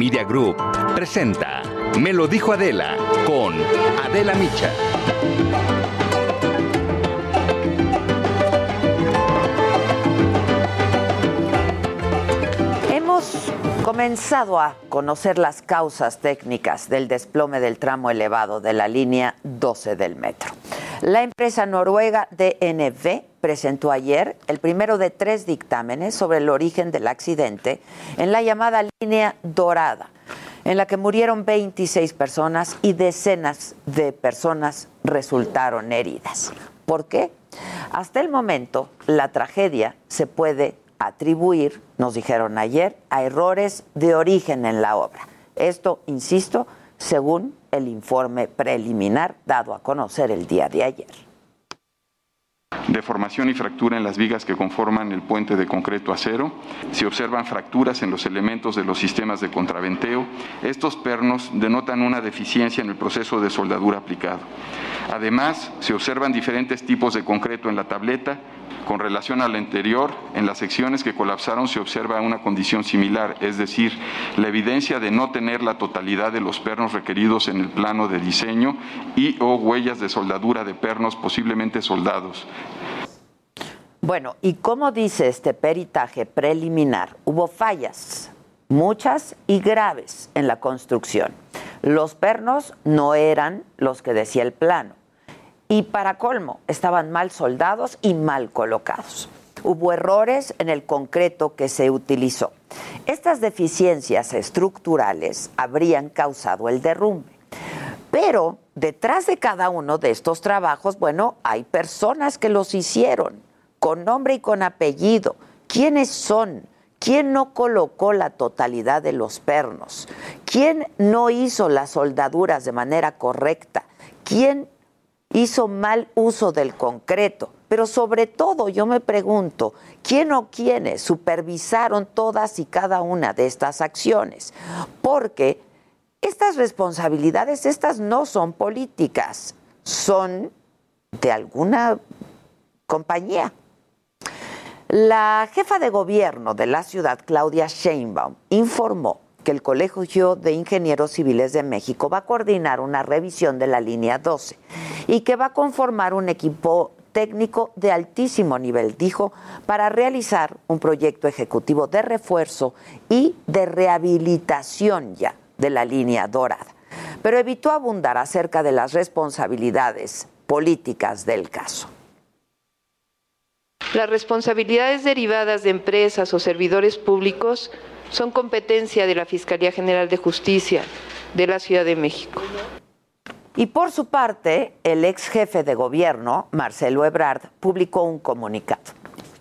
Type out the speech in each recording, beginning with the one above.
Media Group presenta Me lo dijo Adela con Adela Micha. Hemos comenzado a conocer las causas técnicas del desplome del tramo elevado de la línea 12 del metro. La empresa noruega DNV presentó ayer el primero de tres dictámenes sobre el origen del accidente en la llamada línea dorada, en la que murieron 26 personas y decenas de personas resultaron heridas. ¿Por qué? Hasta el momento, la tragedia se puede atribuir, nos dijeron ayer, a errores de origen en la obra. Esto, insisto, según el informe preliminar dado a conocer el día de ayer. Deformación y fractura en las vigas que conforman el puente de concreto acero. Se observan fracturas en los elementos de los sistemas de contraventeo. Estos pernos denotan una deficiencia en el proceso de soldadura aplicado. Además, se observan diferentes tipos de concreto en la tableta, con relación al anterior, en las secciones que colapsaron se observa una condición similar, es decir, la evidencia de no tener la totalidad de los pernos requeridos en el plano de diseño y o huellas de soldadura de pernos posiblemente soldados. Bueno, y como dice este peritaje preliminar, hubo fallas, muchas y graves en la construcción. Los pernos no eran los que decía el plano y para colmo, estaban mal soldados y mal colocados. Hubo errores en el concreto que se utilizó. Estas deficiencias estructurales habrían causado el derrumbe. Pero detrás de cada uno de estos trabajos, bueno, hay personas que los hicieron, con nombre y con apellido. ¿Quiénes son? ¿Quién no colocó la totalidad de los pernos? ¿Quién no hizo las soldaduras de manera correcta? ¿Quién hizo mal uso del concreto. Pero sobre todo yo me pregunto, ¿quién o quiénes supervisaron todas y cada una de estas acciones? Porque estas responsabilidades, estas no son políticas, son de alguna compañía. La jefa de gobierno de la ciudad, Claudia Sheinbaum, informó que el Colegio de Ingenieros Civiles de México va a coordinar una revisión de la línea 12 y que va a conformar un equipo técnico de altísimo nivel, dijo, para realizar un proyecto ejecutivo de refuerzo y de rehabilitación ya de la línea dorada. Pero evitó abundar acerca de las responsabilidades políticas del caso. Las responsabilidades derivadas de empresas o servidores públicos son competencia de la Fiscalía General de Justicia de la Ciudad de México. Y por su parte, el ex jefe de gobierno, Marcelo Ebrard, publicó un comunicado.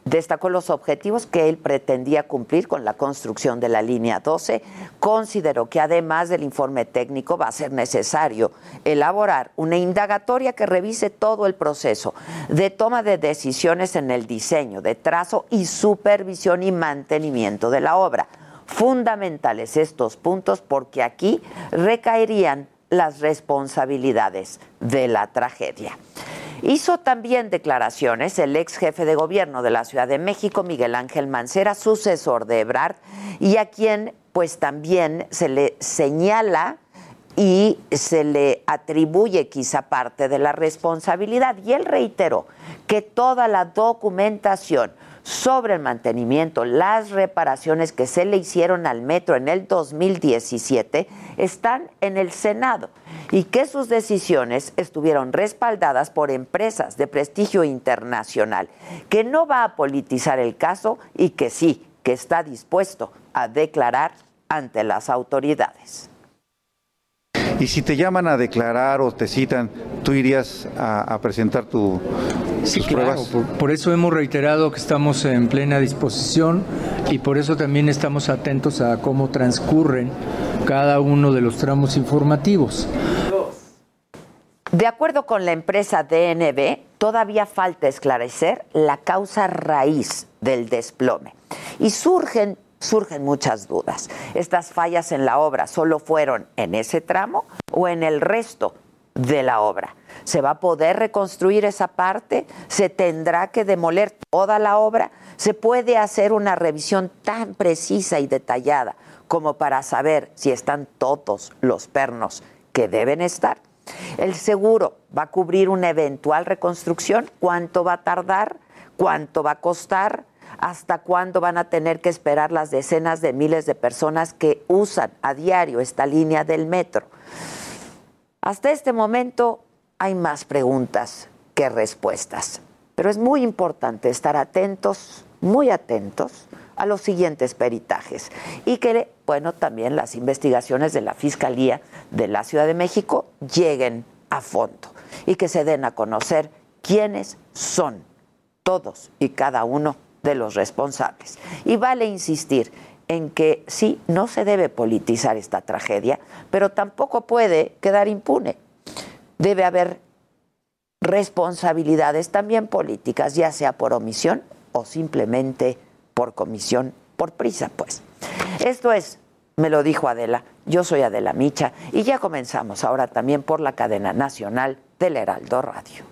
Destacó los objetivos que él pretendía cumplir con la construcción de la línea 12. Consideró que además del informe técnico va a ser necesario elaborar una indagatoria que revise todo el proceso de toma de decisiones en el diseño, de trazo y supervisión y mantenimiento de la obra fundamentales estos puntos porque aquí recaerían las responsabilidades de la tragedia. Hizo también declaraciones el ex jefe de gobierno de la Ciudad de México, Miguel Ángel Mancera, sucesor de Ebrard, y a quien pues también se le señala y se le atribuye quizá parte de la responsabilidad. Y él reiteró que toda la documentación sobre el mantenimiento, las reparaciones que se le hicieron al metro en el 2017 están en el Senado y que sus decisiones estuvieron respaldadas por empresas de prestigio internacional, que no va a politizar el caso y que sí, que está dispuesto a declarar ante las autoridades. Y si te llaman a declarar o te citan, ¿tú irías a, presentar tu, Sí, claro, por, eso hemos reiterado que estamos en plena disposición y por eso también estamos atentos a cómo transcurren cada uno de los tramos informativos. De acuerdo con la empresa DNB, todavía falta esclarecer la causa raíz del desplome y surgen surgen muchas dudas. ¿Estas fallas en la obra solo fueron en ese tramo o en el resto de la obra? ¿Se va a poder reconstruir esa parte? ¿Se tendrá que demoler toda la obra? ¿Se puede hacer una revisión tan precisa y detallada como para saber si están todos los pernos que deben estar? ¿El seguro va a cubrir una eventual reconstrucción? ¿Cuánto va a tardar? ¿Cuánto va a costar? ¿Hasta cuándo van a tener que esperar las decenas de miles de personas que usan a diario esta línea del metro? Hasta este momento hay más preguntas que respuestas. Pero es muy importante estar atentos, muy atentos a los siguientes peritajes y que, bueno, también las investigaciones de la Fiscalía de la Ciudad de México lleguen a fondo y que se den a conocer quiénes son todos y cada uno de los responsables. Y vale insistir en que sí, no se debe politizar esta tragedia, pero tampoco puede quedar impune debe haber responsabilidades también políticas, ya sea por omisión o simplemente por comisión, por prisa, pues. Esto es, me lo dijo Adela, yo soy Adela Micha y ya comenzamos ahora también por la cadena nacional del Heraldo Radio.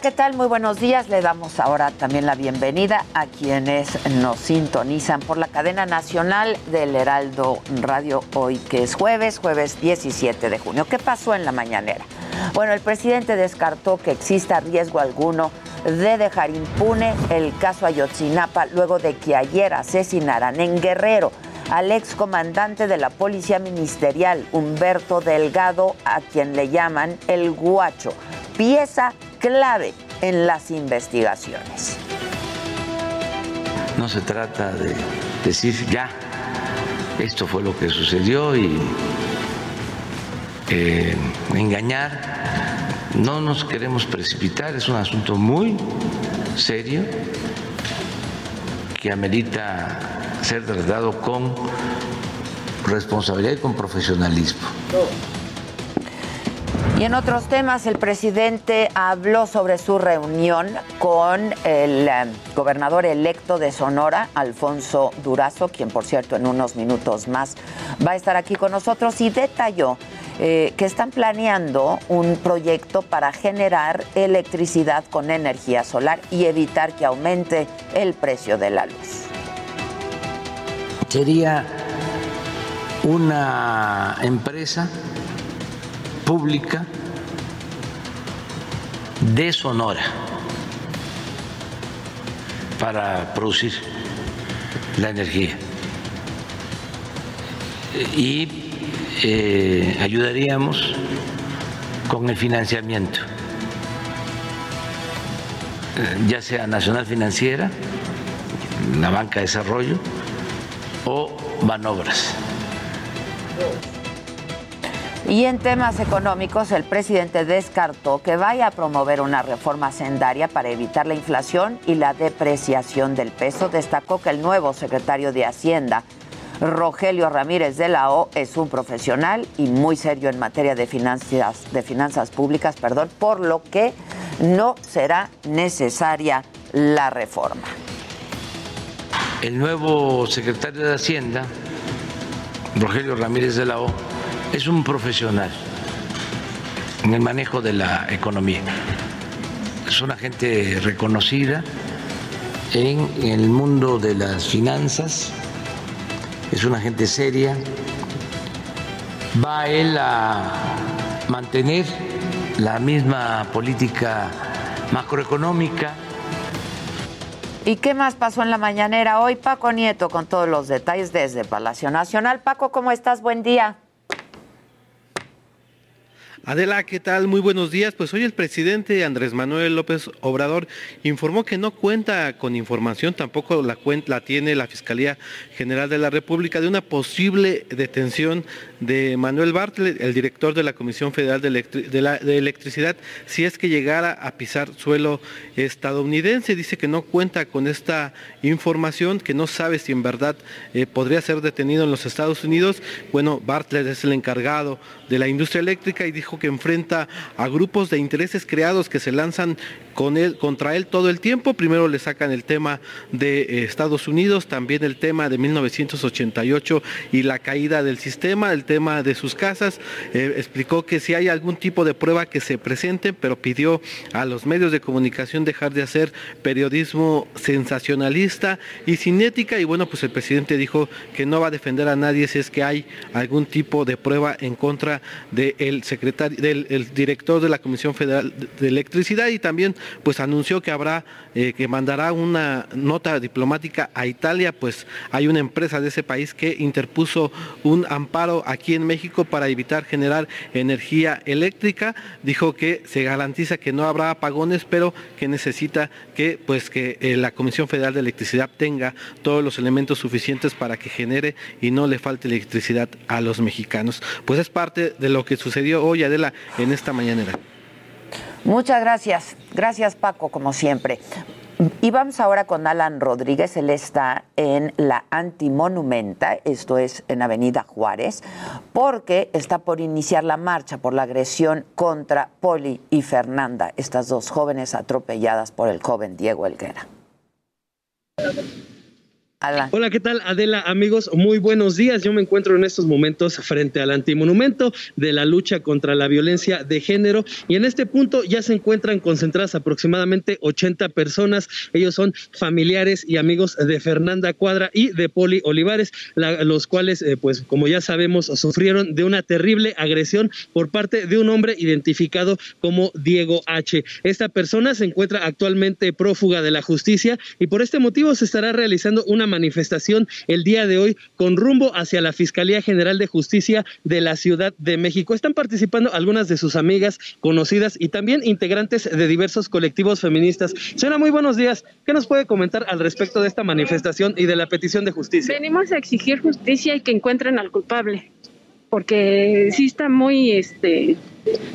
¿Qué tal? Muy buenos días. Le damos ahora también la bienvenida a quienes nos sintonizan por la cadena nacional del Heraldo Radio hoy, que es jueves, jueves 17 de junio. ¿Qué pasó en la mañanera? Bueno, el presidente descartó que exista riesgo alguno de dejar impune el caso Ayotzinapa luego de que ayer asesinaran en Guerrero al excomandante de la Policía Ministerial, Humberto Delgado, a quien le llaman el Guacho, pieza clave en las investigaciones. No se trata de decir ya, esto fue lo que sucedió y eh, engañar. No nos queremos precipitar, es un asunto muy serio que amerita ser tratado con responsabilidad y con profesionalismo. Y en otros temas, el presidente habló sobre su reunión con el eh, gobernador electo de Sonora, Alfonso Durazo, quien por cierto en unos minutos más va a estar aquí con nosotros, y detalló eh, que están planeando un proyecto para generar electricidad con energía solar y evitar que aumente el precio de la luz. Sería una empresa pública de Sonora para producir la energía. Y eh, ayudaríamos con el financiamiento, eh, ya sea Nacional Financiera, la Banca de Desarrollo o Banobras. Y en temas económicos, el presidente descartó que vaya a promover una reforma sendaria para evitar la inflación y la depreciación del peso. Destacó que el nuevo secretario de Hacienda, Rogelio Ramírez de la O, es un profesional y muy serio en materia de finanzas, de finanzas públicas, perdón, por lo que no será necesaria la reforma. El nuevo secretario de Hacienda, Rogelio Ramírez de la O, es un profesional en el manejo de la economía. Es una gente reconocida en el mundo de las finanzas, es una gente seria. Va él a mantener la misma política macroeconómica ¿Y qué más pasó en la mañanera hoy? Paco Nieto con todos los detalles desde Palacio Nacional. Paco, ¿cómo estás? Buen día. Adela, ¿qué tal? Muy buenos días. Pues hoy el presidente Andrés Manuel López Obrador informó que no cuenta con información, tampoco la, tiene la Fiscalía General de la República, de una posible detención de Manuel Bartlett, el director de la Comisión Federal de, Electricidad, si es que llegara a pisar suelo estadounidense. Dice que no cuenta con esta información, que no sabe si en verdad eh, podría ser detenido en los Estados Unidos. Bueno, Bartlett es el encargado de la industria eléctrica y dijo que enfrenta a grupos de intereses creados que se lanzan con él, contra él todo el tiempo. Primero le sacan el tema de eh, Estados Unidos, también el tema de 1988 y la caída del sistema, el tema de sus casas. Eh, explicó que si hay algún tipo de prueba que se presente, pero pidió a los medios de comunicación dejar de hacer periodismo sensacionalista y cinética. Y bueno, pues el presidente dijo que no va a defender a nadie si es que hay algún tipo de prueba en contra del secretario, del director de la Comisión Federal de Electricidad y también pues anunció que habrá, eh, que mandará una nota diplomática a Italia, pues hay una empresa de ese país que interpuso un amparo aquí en México para evitar generar energía eléctrica. Dijo que se garantiza que no habrá apagones, pero que necesita que pues que eh, la Comisión Federal de Electricidad tenga todos los elementos suficientes para que genere y no le falte electricidad a los mexicanos. Pues es parte de lo que sucedió hoy, Adela, en esta mañanera. Muchas gracias. Gracias, Paco, como siempre. Y vamos ahora con Alan Rodríguez. Él está en la Antimonumenta, esto es en Avenida Juárez, porque está por iniciar la marcha por la agresión contra Poli y Fernanda, estas dos jóvenes atropelladas por el joven Diego Hola, ¿qué tal Adela? Amigos, muy buenos días. Yo me encuentro en estos momentos frente al antimonumento de la lucha contra la violencia de género y en este punto ya se encuentran concentradas aproximadamente 80 personas. Ellos son familiares y amigos de Fernanda Cuadra y de Poli Olivares, los cuales, eh, pues como ya sabemos, sufrieron de una terrible agresión por parte de un hombre identificado como Diego H. Esta persona se encuentra actualmente prófuga de la justicia y por este motivo se estará realizando una manifestación el día de hoy con rumbo hacia la Fiscalía General de Justicia de la Ciudad de México. Están participando algunas de sus amigas conocidas y también integrantes de diversos colectivos feministas. Señora, muy buenos días. ¿Qué nos puede comentar al respecto de esta manifestación y de la petición de justicia? Venimos a exigir justicia y que encuentren al culpable, porque sí está muy este,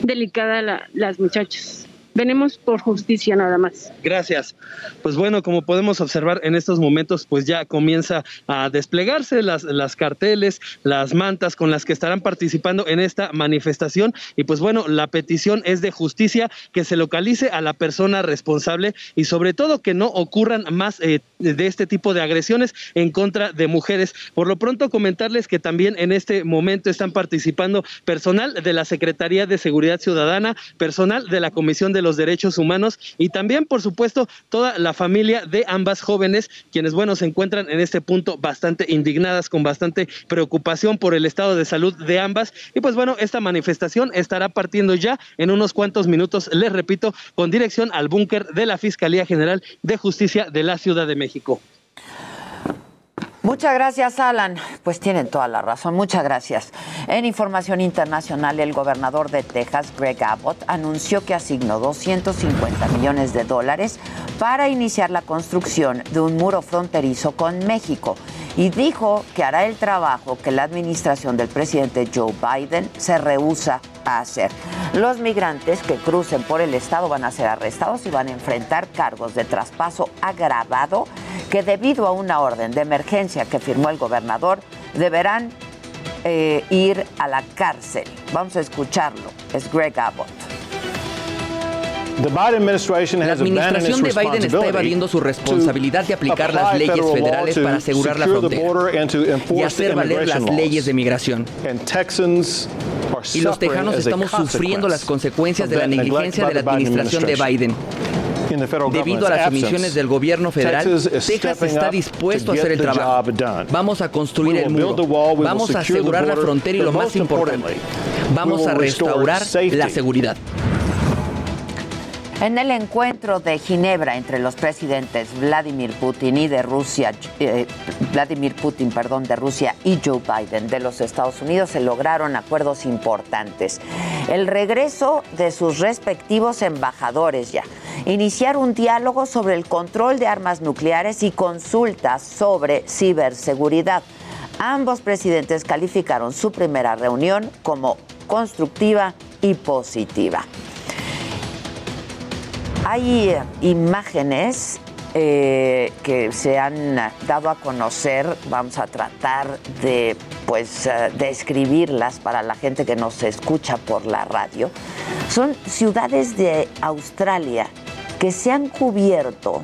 delicada las muchachas. Venimos por justicia nada más. Gracias. Pues bueno, como podemos observar en estos momentos, pues ya comienza a desplegarse las, las carteles, las mantas con las que estarán participando en esta manifestación. Y pues bueno, la petición es de justicia, que se localice a la persona responsable y sobre todo que no ocurran más eh, de este tipo de agresiones en contra de mujeres. Por lo pronto comentarles que también en este momento están participando personal de la Secretaría de Seguridad Ciudadana, personal de la Comisión de los Derechos Humanos y también, por supuesto, toda la familia de ambas jóvenes, quienes, bueno, se encuentran en este punto bastante indignadas, con bastante preocupación por el estado de salud de ambas. Y pues bueno, esta manifestación estará partiendo ya en unos cuantos minutos, les repito, con dirección al búnker de la Fiscalía General de Justicia de la Ciudad de México. México. Muchas gracias, Alan. Pues tienen toda la razón. Muchas gracias. En información internacional, el gobernador de Texas, Greg Abbott, anunció que asignó 250 millones de dólares para iniciar la construcción de un muro fronterizo con México y dijo que hará el trabajo que la administración del presidente Joe Biden se rehúsa a hacer. Los migrantes que crucen por el estado van a ser arrestados y van a enfrentar cargos de traspaso agravado que debido a una orden de emergencia que firmó el gobernador deberán eh, ir a la cárcel. Vamos a escucharlo. Es Greg Abbott. La administración de Biden está evadiendo su responsabilidad de aplicar las leyes federales para asegurar la frontera y hacer valer las leyes de migración. Y los tejanos estamos sufriendo las consecuencias de la negligencia de la administración de Biden. Debido a las emisiones del gobierno federal, Texas está dispuesto a hacer el trabajo. Vamos a construir el muro. Vamos a asegurar la frontera y lo más importante, vamos a restaurar la seguridad. En el encuentro de Ginebra entre los presidentes Vladimir Putin y de Rusia, eh, Vladimir Putin, perdón, de Rusia y Joe Biden de los Estados Unidos se lograron acuerdos importantes. El regreso de sus respectivos embajadores ya, iniciar un diálogo sobre el control de armas nucleares y consultas sobre ciberseguridad. Ambos presidentes calificaron su primera reunión como constructiva y positiva. Hay eh, imágenes eh, que se han dado a conocer, vamos a tratar de pues eh, describirlas para la gente que nos escucha por la radio. Son ciudades de Australia que se han cubierto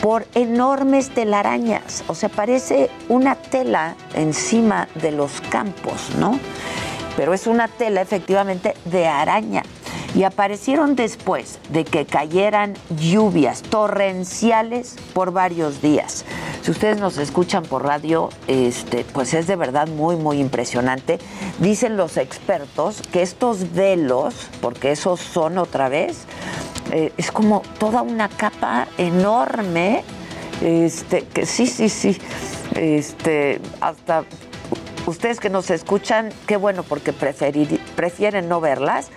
por enormes telarañas, o sea, parece una tela encima de los campos, ¿no? Pero es una tela efectivamente de araña y aparecieron después de que cayeran lluvias torrenciales por varios días. Si ustedes nos escuchan por radio, este, pues es de verdad muy, muy impresionante. Dicen los expertos que estos velos, porque esos son otra vez, eh, es como toda una capa enorme, este, que sí, sí, sí, este, hasta ustedes que nos escuchan, qué bueno porque prefieren no verlas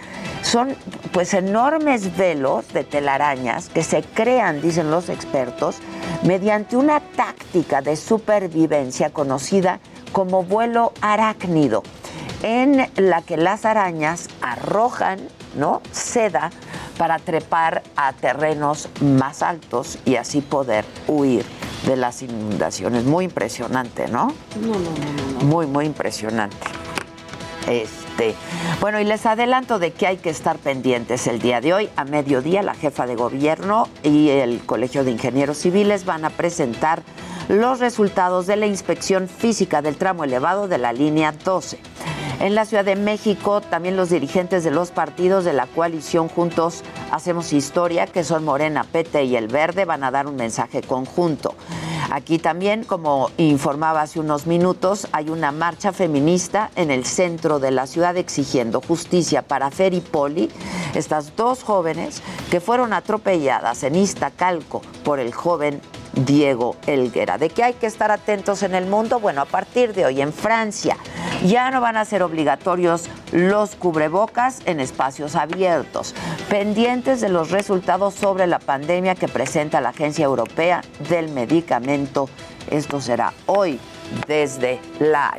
son pues enormes velos de telarañas que se crean, dicen los expertos, mediante una táctica de supervivencia conocida como vuelo arácnido, en la que las arañas arrojan ¿no? seda para trepar a terrenos más altos y así poder huir de las inundaciones. Muy impresionante, ¿no? No, no, no, no. Muy, muy impresionante. Es bueno, y les adelanto de que hay que estar pendientes el día de hoy. A mediodía, la jefa de gobierno y el Colegio de Ingenieros Civiles van a presentar los resultados de la inspección física del tramo elevado de la línea 12. En la Ciudad de México, también los dirigentes de los partidos de la coalición Juntos Hacemos Historia, que son Morena, PT y El Verde, van a dar un mensaje conjunto. Aquí también, como informaba hace unos minutos, hay una marcha feminista en el centro de la ciudad exigiendo justicia para Fer Poli, estas dos jóvenes que fueron atropelladas en Iztacalco por el joven Diego Elguera. ¿De qué hay que estar atentos en el mundo? Bueno, a partir de hoy en Francia ya no van a ser obligatorios los cubrebocas en espacios abiertos, pendientes de los resultados sobre la pandemia que presenta la Agencia Europea del Medicamento. Esto será hoy desde La.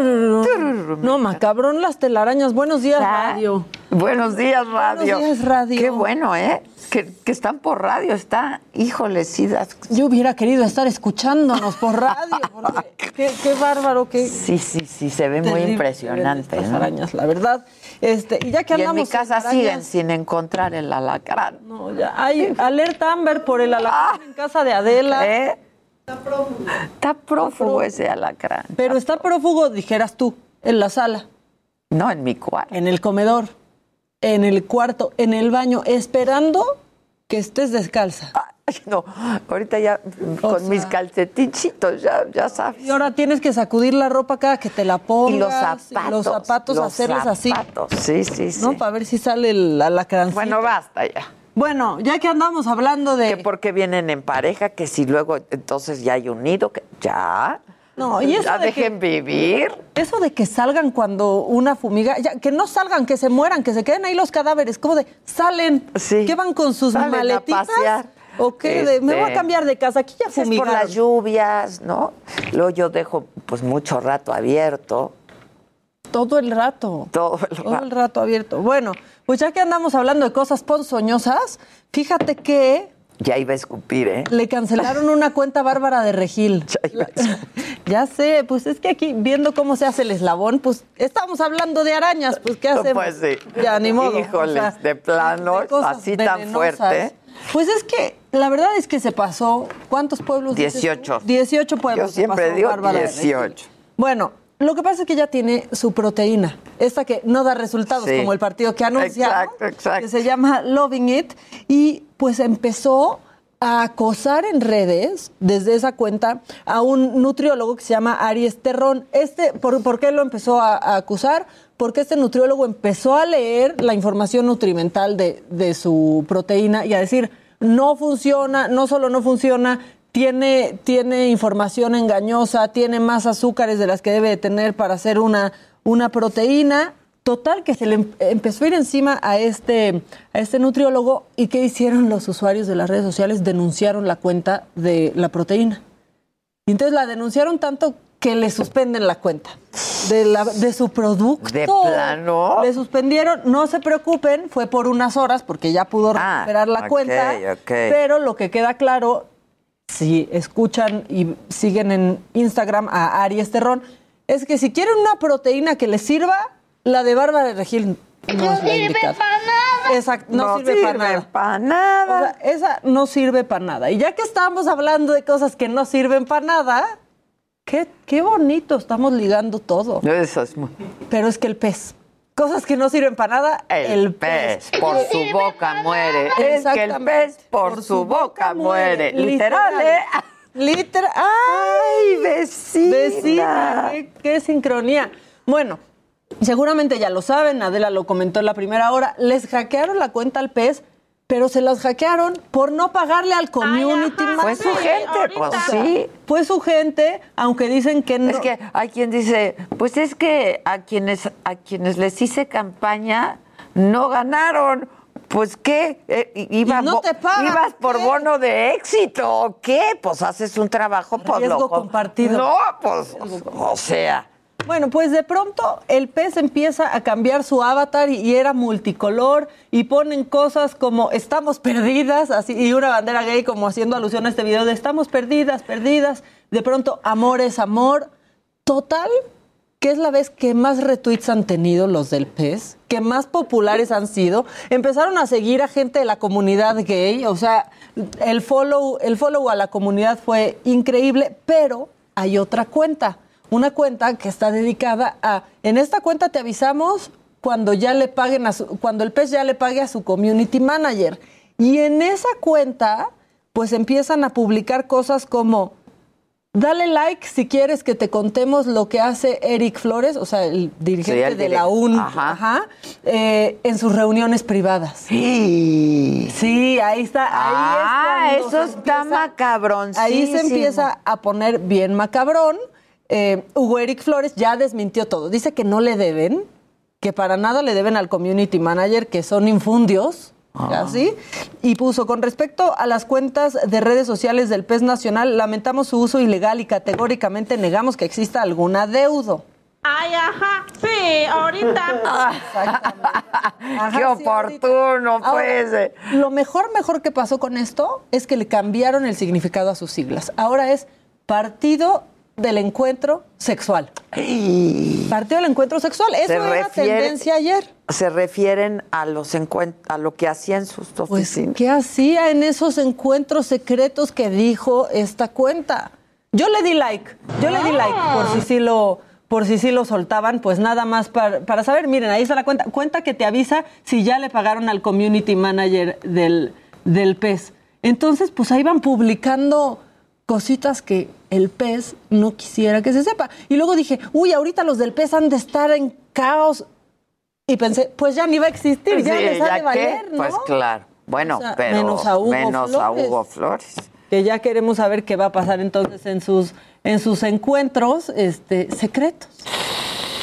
No, macabrón las telarañas. Buenos días, radio. Buenos días, radio. Buenos días, radio. Qué bueno, ¿eh? Que, están por radio. Está, híjole, sí. Yo hubiera querido estar escuchándonos por radio. qué, bárbaro. Qué sí, sí, sí. Se ve muy impresionante. Las arañas, la verdad. Este, y ya que andamos. en mi casa siguen sin encontrar el alacrán. No, ya. Hay alerta Amber por el alacrán en casa de Adela. ¿Eh? Está prófugo. Está prófugo ese alacrán. Pero está prófugo, dijeras tú, en la sala. No, en mi cuarto. En el comedor, en el cuarto, en el baño, esperando que estés descalza. Ay, no, ahorita ya con mis calcetincitos, ya, ya sabes. Y ahora tienes que sacudir la ropa cada que te la pongas. Y los zapatos. los zapatos, los hacerles zapatos. Sí, sí, sí. ¿No? Para ver si sale la alacrancito. Bueno, basta ya. Bueno, ya que andamos hablando de... Que porque vienen en pareja, que si luego entonces ya hay un nido, que ya... No, y eso ya dejen vivir. Eso de que salgan cuando una fumiga, ya, que no salgan, que se mueran, que se queden ahí los cadáveres, como de salen, sí. que van con sus maletitas. ¿O qué? me voy a este, cambiar de casa, aquí ya fumigaron. Es por las lluvias, ¿no? Luego yo dejo pues mucho rato abierto. Todo el rato. Todo el rato. Todo el rato abierto. Bueno, pues ya que andamos hablando de cosas ponzoñosas, fíjate que... Ya iba a escupir, ¿eh? Le cancelaron una cuenta bárbara de Regil. Ya, sé, pues es que aquí, viendo cómo se hace el eslabón, pues estamos hablando de arañas, pues ¿qué hacemos? Pues sí. Ya, ni modo. Híjoles, de plano, así tan fuerte. Pues es que la verdad es que se pasó, ¿cuántos pueblos? 18. 18 pueblos. Yo siempre digo 18. Bueno, lo que pasa es que ya tiene su proteína, esta que no da resultados como el partido que anuncia, que se llama Loving It, y pues empezó a acosar en redes, desde esa cuenta, a un nutriólogo que se llama Aries Terrón. Este, ¿por, qué lo empezó a, acusar? Porque este nutriólogo empezó a leer la información nutrimental de, de su proteína y a decir, no funciona, no solo no funciona, tiene, tiene información engañosa, tiene más azúcares de las que debe tener para hacer una, una proteína. Total, que se le em, empezó a ir encima a este, a este nutriólogo y ¿qué hicieron los usuarios de las redes sociales? Denunciaron la cuenta de la proteína. Y entonces la denunciaron tanto que le suspenden la cuenta de, la, de su producto. ¿De plano? Le suspendieron, no se preocupen, fue por unas horas porque ya pudo ah, recuperar la cuenta. Pero lo que queda claro, si escuchan y siguen en Instagram a Aries Terrón, es que si quieren una proteína que les sirva, la de Bárbara de Regil no, sirve para nada. Exacto, no, sirve, para nada. esa no sirve para nada. Y ya que estamos hablando de cosas que no sirven para nada, qué, qué bonito, estamos ligando todo. Eso es muy... Pero es que el pez. Cosas que no sirven para nada, el, pez, por su boca muere. Es que el pez por, su boca, muere. Literal, ¿eh? Literal. ¡Ay, vecina! Vecina, qué sincronía. Bueno, Seguramente ya lo saben, Adela lo comentó en la primera hora, les hackearon la cuenta al pez, pero se las hackearon por no pagarle al community Fue su gente, pues sí. Fue su gente, aunque dicen que no. Es que hay quien dice, pues es que a quienes, a quienes les hice campaña no ganaron. Pues qué, eh, iba, no te ibas por bono de éxito, ¿o qué? Pues haces un trabajo por pues, lo compartido. No, pues, o sea. Bueno, pues de pronto el pez empieza a cambiar su avatar y, era multicolor y ponen cosas como estamos perdidas, así, y una bandera gay como haciendo alusión a este video de estamos perdidas, perdidas. De pronto, amor es amor. Total, que es la vez que más retweets han tenido los del pez, que más populares han sido. Empezaron a seguir a gente de la comunidad gay, o sea, el follow, el follow a la comunidad fue increíble, pero hay otra cuenta una cuenta que está dedicada a, en esta cuenta te avisamos cuando ya le paguen a cuando el pez ya le pague a su community manager. Y en esa cuenta, pues empiezan a publicar cosas como Dale like si quieres que te contemos lo que hace Eric Flores, o sea, el dirigente de la UN, eh, en sus reuniones privadas. Sí. Sí, ahí está. Ahí ah, eso está macabrón. Ahí se empieza a poner bien macabrón. Eh, Hugo Eric Flores ya desmintió todo. Dice que no le deben, que para nada le deben al community manager, que son infundios. Ah. ¿Así? Y puso, con respecto a las cuentas de redes sociales del PES Nacional, lamentamos su uso ilegal y categóricamente negamos que exista algún adeudo. Ay, ajá, sí, ahorita. Exactamente. Qué oportuno, pues. Lo mejor, mejor que pasó con esto es que le cambiaron el significado a sus siglas. Ahora es Partido del encuentro sexual. Partido del encuentro sexual. Eso era tendencia ayer. Se refieren a los a lo que hacía en sus pues, oficinas. ¿Qué hacía en esos encuentros secretos que dijo esta cuenta? Yo le di like, yo le di like por si sí lo por si sí lo soltaban, pues nada más para, para saber, miren, ahí está la cuenta, cuenta que te avisa si ya le pagaron al community manager del, del PES. Entonces, pues ahí van publicando cositas que el pez no quisiera que se sepa. Y luego dije, uy, ahorita los del pez han de estar en caos. Y pensé, pues ya ni va a existir, ya les ha de valer, ¿no? Pues claro. Bueno, pero menos, a Hugo, Flores, Que ya queremos saber qué va a pasar entonces en sus, en sus encuentros este, secretos.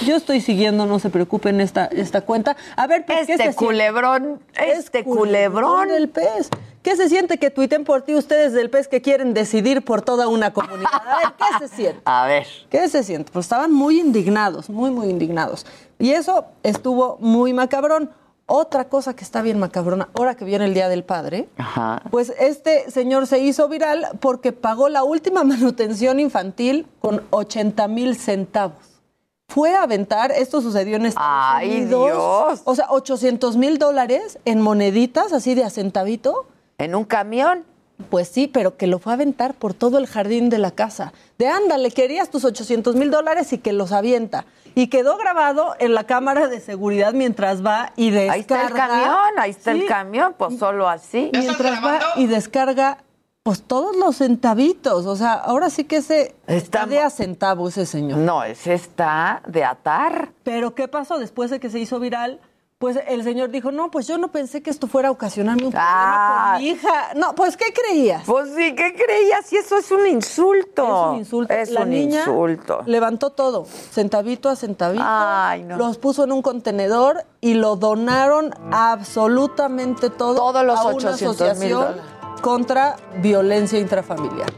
Yo estoy siguiendo, no se preocupen, esta, esta cuenta. A ver, pues, este culebrón, este culebrón. del pez. ¿Qué se siente que tuiten por ti ustedes del pez que quieren decidir por toda una comunidad? A ver, ¿qué se siente? A ver. ¿Qué se siente? Pues estaban muy indignados, muy, muy indignados. Y eso estuvo muy macabrón. Otra cosa que está bien macabrona, ahora que viene el Día del Padre, pues este señor se hizo viral porque pagó la última manutención infantil con 80 mil centavos fue a aventar, esto sucedió en Estados ¡Ay, Dios! O sea, 800 mil dólares en moneditas, así de acentavito. ¿En un camión? Pues sí, pero que lo fue a aventar por todo el jardín de la casa. De ándale, querías tus 800 mil dólares y que los avienta. Y quedó grabado en la cámara de seguridad mientras va y descarga. Ahí está el camión, ahí está el camión, pues solo así. Mientras va y descarga Pues todos los centavitos, o sea, ahora sí que ese está, de a centavo ese señor. No, ese está de atar. Pero ¿qué pasó después de que se hizo viral? Pues el señor dijo, no, pues yo no pensé que esto fuera a ocasionarme un problema con ah. mi hija. No, pues ¿qué creías? Pues sí, ¿qué creías? Y eso es un insulto. Es un insulto. Es La un niña insulto. levantó todo, centavito a centavito. Ay, no. Los puso en un contenedor y lo donaron absolutamente todo Todos los a una 800 asociación contra violencia intrafamiliar.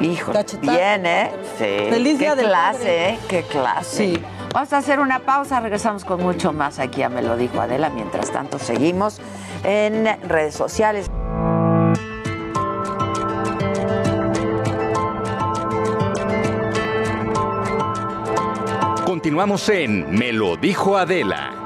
Hijo, bien, ¿eh? Sí. Feliz día Qué del clase, padre. ¿eh? Qué clase. Sí. Vamos a hacer una pausa, regresamos con mucho más aquí a Me lo dijo Adela. Mientras tanto, seguimos en redes sociales. Continuamos en Me lo dijo Adela.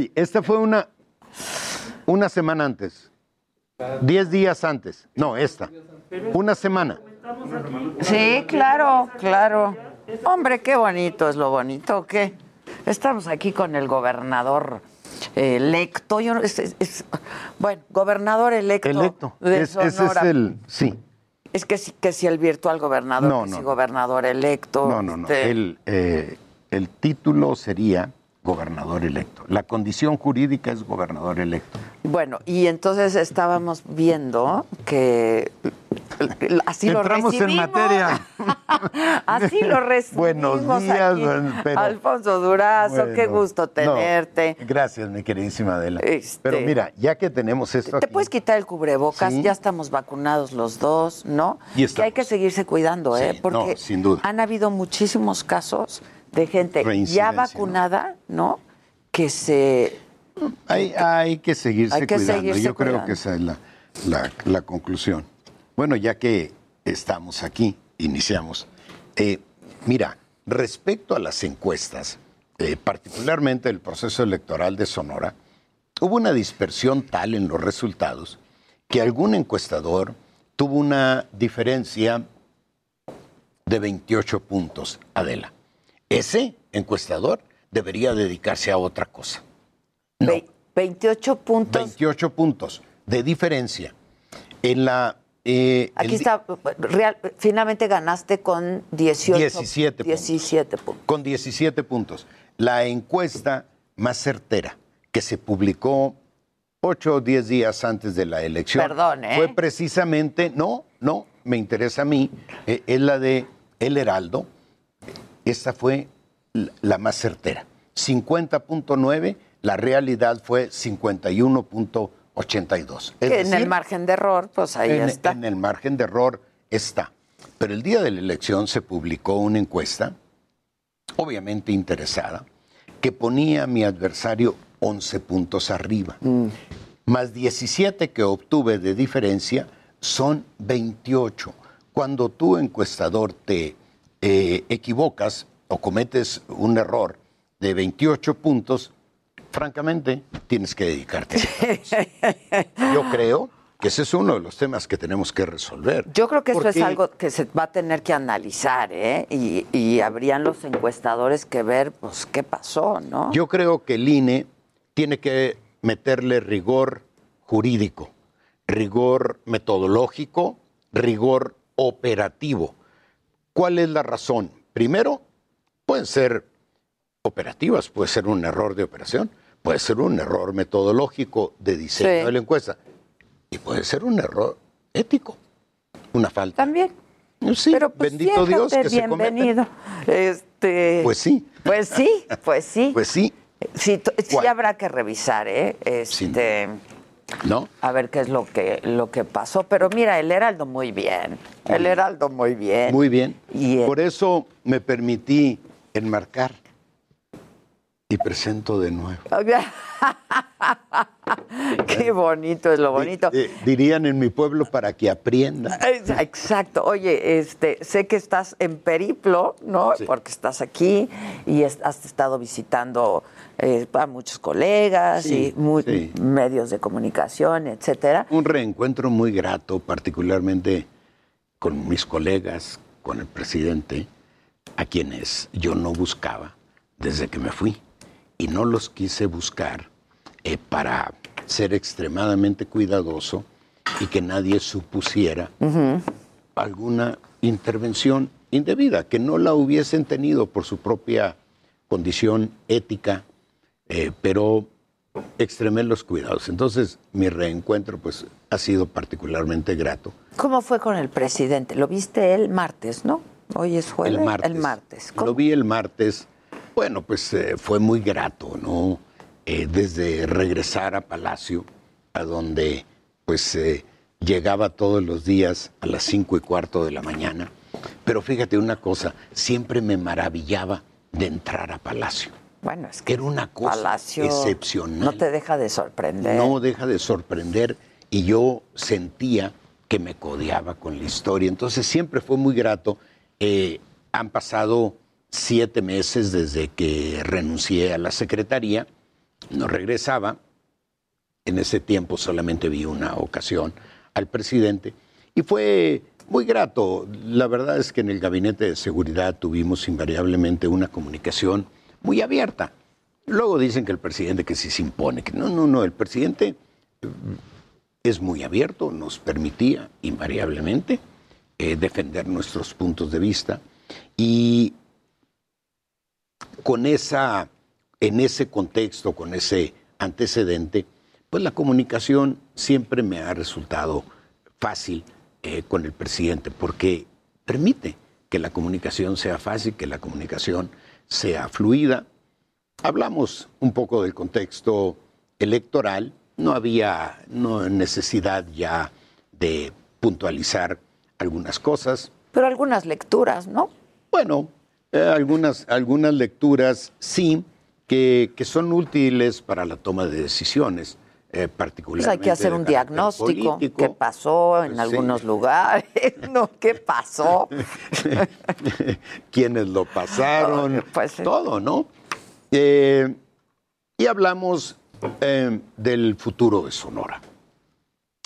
Oye, esta fue una, una semana antes. Diez días antes. No, esta. Una semana. Sí, claro, claro. Hombre, qué bonito es lo bonito, ¿qué? Estamos aquí con el gobernador electo. Yo no- es- es- es- bueno, gobernador electo, Electo. de ese es el. Sí. Es que si, que si el virtual gobernador, No, que no, si gobernador electo. No, no, no. este, El, eh, el título sería gobernador electo. La condición jurídica es gobernador electo. Bueno, y entonces estábamos viendo que así Entramos lo en recibimos. materia. así lo recibimos. Buenos días, aquí. pero- Alfonso Durazo, qué gusto no, tenerte. gracias, mi queridísima Adela. Este- Pero mira, ya que tenemos esto Te aquí, puedes quitar el cubrebocas, Sí. ya estamos vacunados los dos, ¿no? Y que hay que seguirse cuidando, ¿eh? Sí, Porque no, sin duda. han habido muchísimos casos de gente ya vacunada, ¿no? Que se hay, hay que seguirse Hay que cuidando. seguirse Yo creo que esa es la, la- la conclusión. Bueno, ya que estamos aquí, iniciamos. Eh, mira, respecto a las encuestas, eh, particularmente el proceso electoral de Sonora, hubo una dispersión tal en los resultados que algún encuestador tuvo una diferencia de 28 puntos, Adela. Ese encuestador debería dedicarse a otra cosa. Ve- 28 puntos. 28 puntos de diferencia. En la. eh, Aquí el está, real- finalmente ganaste con 18. 17 puntos. 17 puntos. Con 17 puntos. La encuesta más certera que se publicó 8 o 10 días antes de la elección. Perdón, ¿eh? Fue precisamente, no, no, me interesa a mí, eh, es la de El Heraldo. Esta fue la- más certera. 50.9, la realidad fue 51.82. Es Que en el margen de error, pues ahí en, está. en el margen de error está. Pero el día de la elección se publicó una encuesta, obviamente interesada, que ponía a mi adversario 11 puntos arriba. Más 17 que obtuve de diferencia son 28. Cuando tú, encuestador, te eh, equivocas o cometes un error de 28 puntos, francamente, tienes que dedicarte. Yo creo que ese es uno de los temas que tenemos que resolver. Yo creo que eso es algo que se va a tener que analizar, ¿eh? Y, y habrían los encuestadores que ver, pues, qué pasó, ¿no? Yo creo que el INE tiene que meterle rigor jurídico, rigor metodológico, rigor operativo. ¿Cuál es la razón? Primero, pueden ser operativas, puede ser un error de operación, puede ser un error metodológico de diseño de la encuesta y puede ser un error ético, una falta. También. Sí, Pero pues, bendito Dios que bienvenido. Este, pues sí. Pues sí, pues sí. Pues sí. Sí, sí habrá que revisar, ¿eh? Este, ¿No? A ver qué es lo que, lo que pasó. Pero mira, el Heraldo muy bien. El Heraldo muy bien. Muy bien. Por eso me permití enmarcar y presento de nuevo. Qué bonito es lo bonito. dirían en mi pueblo para que aprenda. Exacto. Oye, este, sé que estás en periplo, ¿no? Porque estás aquí y has estado visitando eh, a muchos colegas y medios de comunicación, etcétera. Un reencuentro muy grato, particularmente con mis colegas, con el presidente, a quienes yo no buscaba desde que me fui y no los quise buscar eh, para ser extremadamente cuidadoso y que nadie supusiera alguna intervención indebida, que no la hubiesen tenido por su propia condición ética, eh, pero extremé los cuidados. Entonces, mi reencuentro pues ha sido particularmente grato. ¿Cómo fue con el presidente? Lo viste el martes, ¿no? Hoy es jueves. El martes. El martes. Lo vi el martes bueno, pues eh, fue muy grato, ¿no? Eh, desde regresar a Palacio, a donde pues eh, llegaba todos los días a las cinco y cuarto de la mañana. Pero fíjate una cosa, siempre me maravillaba de entrar a Palacio. Bueno, es que era una cosa excepcional. No te deja de sorprender. No deja de sorprender y yo sentía que me codeaba con la historia. Entonces siempre fue muy grato. han pasado siete meses desde que renuncié a la secretaría, no regresaba. En ese tiempo solamente vi una ocasión al presidente y fue muy grato. La verdad es que en el gabinete de seguridad tuvimos invariablemente una comunicación muy abierta. Luego dicen que el presidente que se impone, que no, no, no, el presidente es muy abierto, nos permitía invariablemente eh, defender nuestros puntos de vista y con esa, en ese contexto, con ese antecedente, pues la comunicación siempre me ha resultado fácil eh, con el presidente, porque permite que la comunicación sea fácil, que la comunicación sea fluida. Hablamos un poco del contexto electoral, no había necesidad ya de puntualizar algunas cosas. Pero algunas lecturas, ¿no? Bueno, eh, algunas, algunas lecturas sí, que, son útiles para la toma de decisiones. Eh, particularmente. Pues hay que hacer un diagnóstico. ¿Qué pasó en algunos lugares? ¿No? ¿Qué pasó? ¿Quiénes lo pasaron? Pues, todo, ¿no? Eh, y hablamos del futuro de Sonora,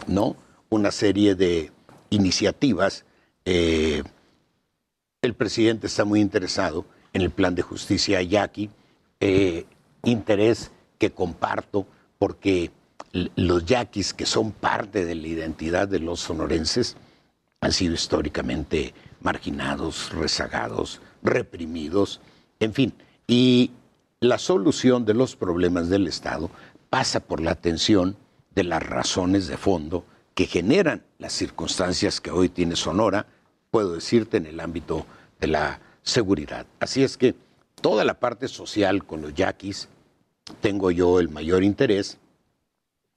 ¿no? Una serie de iniciativas el presidente está muy interesado en el plan de justicia yaqui, eh, interés que comparto porque los yaquis, que son parte de la identidad de los sonorenses, han sido históricamente marginados, rezagados, reprimidos, en fin. Y la solución de los problemas del Estado pasa por la atención de las razones de fondo que generan las circunstancias que hoy tiene Sonora, puedo decirte, en el ámbito de la seguridad. Así es que toda la parte social con los yaquis tengo yo el mayor interés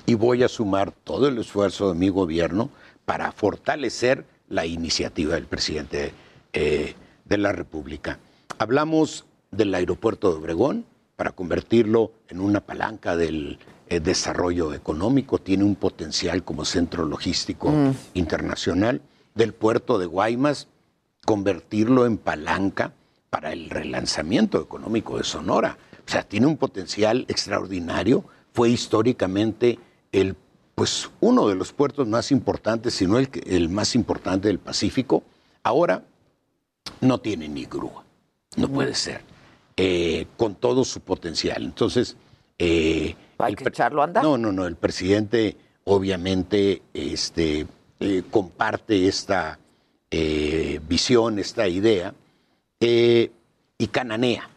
y voy a sumar todo el esfuerzo de mi gobierno para fortalecer la iniciativa del presidente eh, de la República. Hablamos del aeropuerto de Obregón para convertirlo en una palanca del eh, desarrollo económico, tiene un potencial como centro logístico mm. internacional del puerto de Guaymas, convertirlo en palanca para el relanzamiento económico de Sonora. O sea, tiene un potencial extraordinario, fue históricamente el, pues, uno de los puertos más importantes, si no el, el más importante del Pacífico. Ahora no tiene ni grúa, no puede ser, eh, con todo su potencial. Entonces, eh, hay que echarlo a andar. No, no, no, el presidente obviamente este, eh, comparte esta eh, visión, esta idea, eh, y cananea.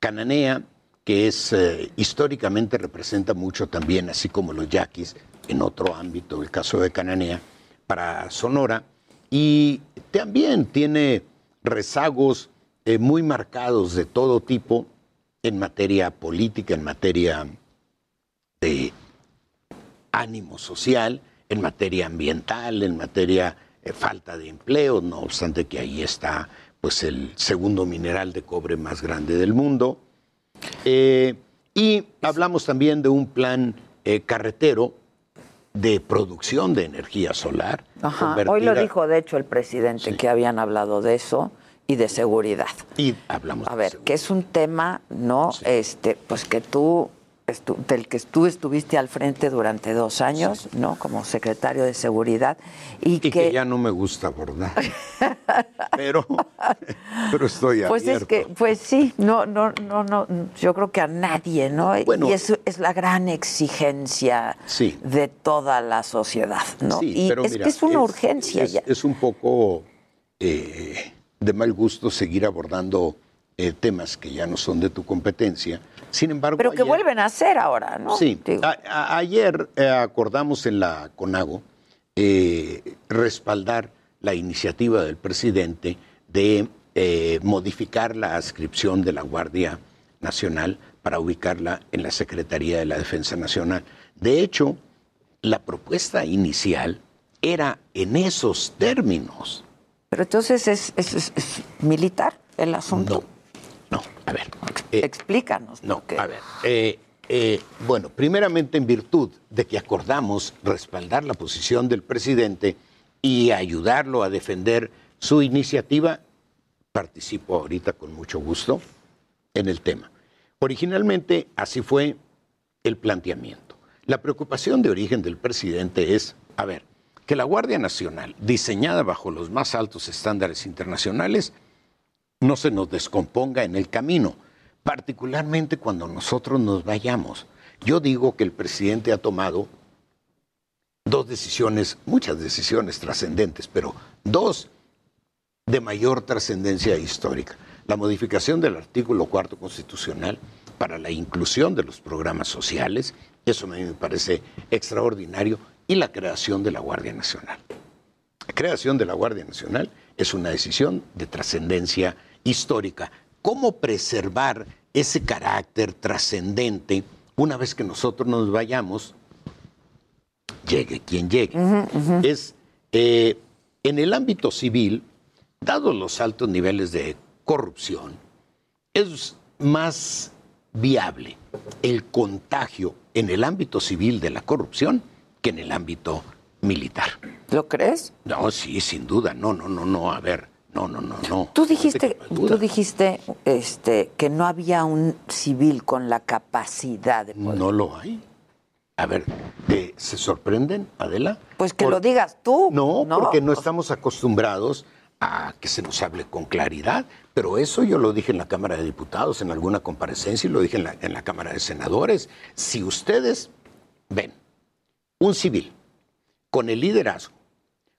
Cananea, que es históricamente representa mucho también, así como los yaquis, en otro ámbito, el caso de Cananea, para Sonora, y también tiene rezagos muy marcados de todo tipo en materia política, en materia de ánimo social, en materia ambiental, en materia de falta de empleo, no obstante que ahí está pues el segundo mineral de cobre más grande del mundo. Eh, y hablamos también de un plan eh, carretero de producción de energía solar. Hoy lo dijo, de hecho, el presidente, que habían hablado de eso y de seguridad. Y hablamos. A ver, que es un tema, ¿no? Este, pues que tú del que tú estuviste al frente durante dos años, ¿no? Como secretario de Seguridad. Y, que... ya no me gusta abordar. pero, pero estoy Pues es que, pues sí, no, no, no, no, yo creo que a nadie, ¿no? y eso es la gran exigencia de toda la sociedad, ¿no? y es que es una urgencia es, ya. Es un poco eh, de mal gusto seguir abordando eh, temas que ya no son de tu competencia sin embargo. Pero que vuelven a hacer ahora, ¿no? Sí. ayer eh, acordamos en la CONAGO eh, respaldar la iniciativa del presidente de eh, modificar la adscripción de la Guardia Nacional para ubicarla en la Secretaría de la Defensa Nacional. De hecho, la propuesta inicial era en esos términos. Pero entonces es, es militar el asunto. No, a ver. Eh, Explícanos. No, a ver. Eh, eh, bueno, primeramente en virtud de que acordamos respaldar la posición del presidente y ayudarlo a defender su iniciativa, participo ahorita con mucho gusto en el tema. Originalmente así fue el planteamiento. La preocupación de origen del presidente es, a ver, que la Guardia Nacional, diseñada bajo los más altos estándares internacionales, no se nos descomponga en el camino, particularmente cuando nosotros nos vayamos. Yo digo que el presidente ha tomado dos decisiones, muchas decisiones trascendentes, pero dos de mayor trascendencia histórica. La modificación del artículo cuarto constitucional para la inclusión de los programas sociales, eso me parece extraordinario, y la creación de la Guardia Nacional. La creación de la Guardia Nacional es una decisión de trascendencia histórica. ¿Cómo preservar ese carácter trascendente una vez que nosotros nos vayamos? Llegue quien llegue. Es eh, en el ámbito civil, dados los altos niveles de corrupción, es más viable el contagio en el ámbito civil de la corrupción que en el ámbito militar. ¿Lo crees? No, sí, sin duda. No, no, no, no. A ver, no, no, no, no. Tú dijiste, tú dijiste este, que no había un civil con la capacidad de poder. No lo hay. A ver, ¿se sorprenden, Adela? Pues que lo digas tú. No, porque no estamos acostumbrados a que se nos hable con claridad, pero eso yo lo dije en la Cámara de Diputados, en alguna comparecencia, y lo dije en la, en la Cámara de Senadores. Si ustedes ven un civil con el liderazgo,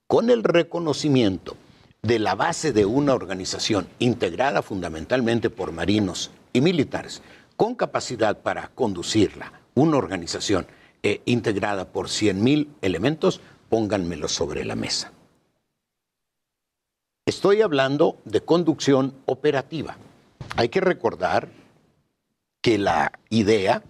con el reconocimiento, de la base de una organización integrada fundamentalmente por marinos y militares, con capacidad para conducirla, una organización eh, integrada por 100.000 elementos, pónganmelo sobre la mesa. Estoy hablando de conducción operativa. Hay que recordar que la idea,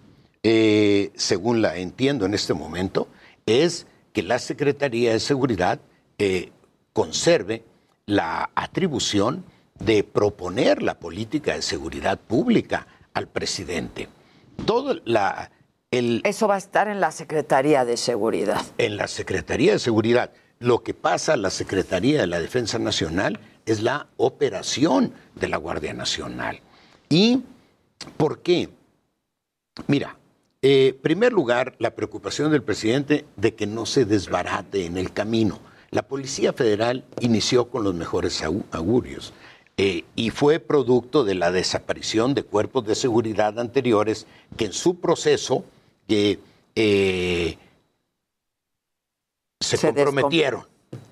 eh, según la entiendo en este momento, es que la Secretaría de Seguridad eh, conserve la atribución de proponer la política de seguridad pública al presidente. Todo la, el, Eso va a estar en la Secretaría de Seguridad. En la Secretaría de Seguridad. Lo que pasa en la Secretaría de la Defensa Nacional es la operación de la Guardia Nacional. ¿Y por qué? Mira, en eh, primer lugar, la preocupación del presidente de que no se desbarate en el camino. La Policía Federal inició con los mejores augurios eh, y fue producto de la desaparición de cuerpos de seguridad anteriores que en su proceso eh, se, comprometieron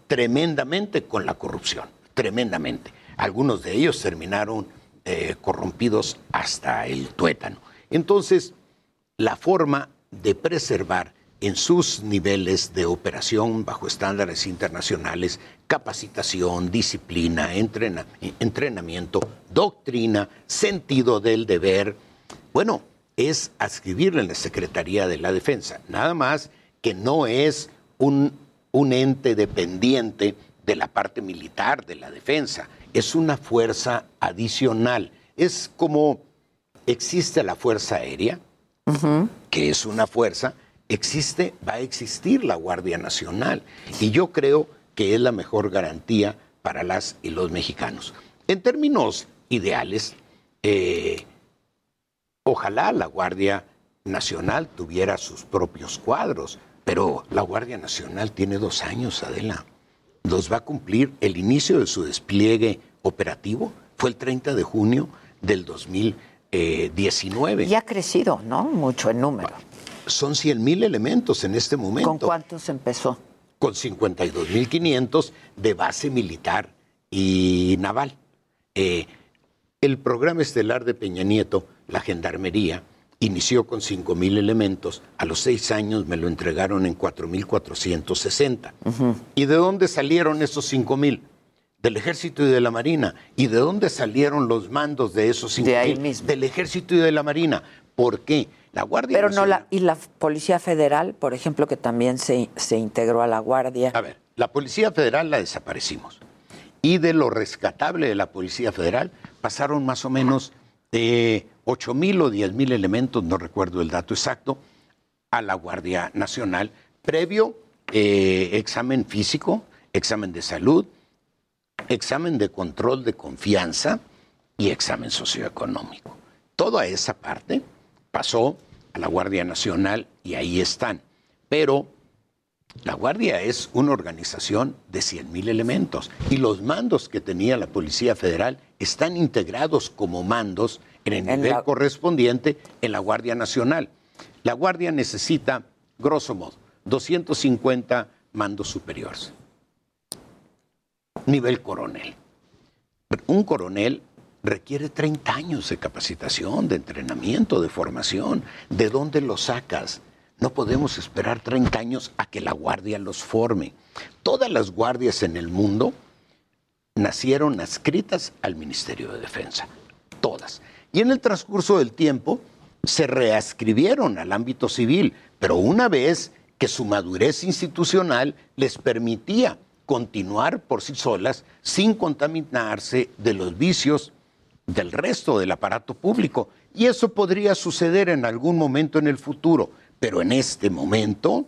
tremendamente con la corrupción, tremendamente. Algunos de ellos terminaron eh, corrompidos hasta el tuétano. Entonces, la forma de preservar en sus niveles de operación bajo estándares internacionales, capacitación, disciplina, entrenamiento, doctrina, sentido del deber, bueno, es adscribirle en la Secretaría de la Defensa. Nada más que no es un, un ente dependiente de la parte militar de la defensa, es una fuerza adicional. Es como existe la Fuerza Aérea, que es una fuerza, existe, va a existir la Guardia Nacional. Y yo creo que es la mejor garantía para las y los mexicanos. En términos ideales, eh, ojalá la Guardia Nacional tuviera sus propios cuadros, pero la Guardia Nacional tiene dos años, Adela. Los va a cumplir el inicio de su despliegue operativo, fue el 30 de junio del 2019. Y ha crecido, ¿no? Mucho en número. Son 100 mil elementos en este momento. ¿Con cuántos empezó? Con 52.500 de base militar y naval. Eh, el programa estelar de Peña Nieto, la Gendarmería, inició con 5.000 elementos. A los seis años me lo entregaron en 4.460. ¿Y de dónde salieron esos 5.000? Del Ejército y de la Marina. ¿Y de dónde salieron los mandos de esos 5.000? Del Ejército y de la Marina. ¿Por qué? La Guardia Pero no la, y la Policía Federal, por ejemplo, que también se, se integró a la Guardia. A ver, la Policía Federal la desaparecimos. Y de lo rescatable de la Policía Federal pasaron más o menos de 8 mil o 10 mil elementos, no recuerdo el dato exacto, a la Guardia Nacional, previo eh, examen físico, examen de salud, examen de control de confianza y examen socioeconómico. Toda esa parte pasó a la Guardia Nacional y ahí están. Pero la Guardia es una organización de 100.000 elementos y los mandos que tenía la Policía Federal están integrados como mandos en el nivel correspondiente en la Guardia Nacional. La Guardia necesita, grosso modo, 250 mandos superiores. Nivel coronel. Un coronel requiere 30 años de capacitación, de entrenamiento, de formación. ¿De dónde los sacas? No podemos esperar 30 años a que la guardia los forme. Todas las guardias en el mundo nacieron adscritas al Ministerio de Defensa. Todas. Y en el transcurso del tiempo se reascribieron al ámbito civil, pero una vez que su madurez institucional les permitía continuar por sí solas sin contaminarse de los vicios del resto del aparato público. Y eso podría suceder en algún momento en el futuro, pero en este momento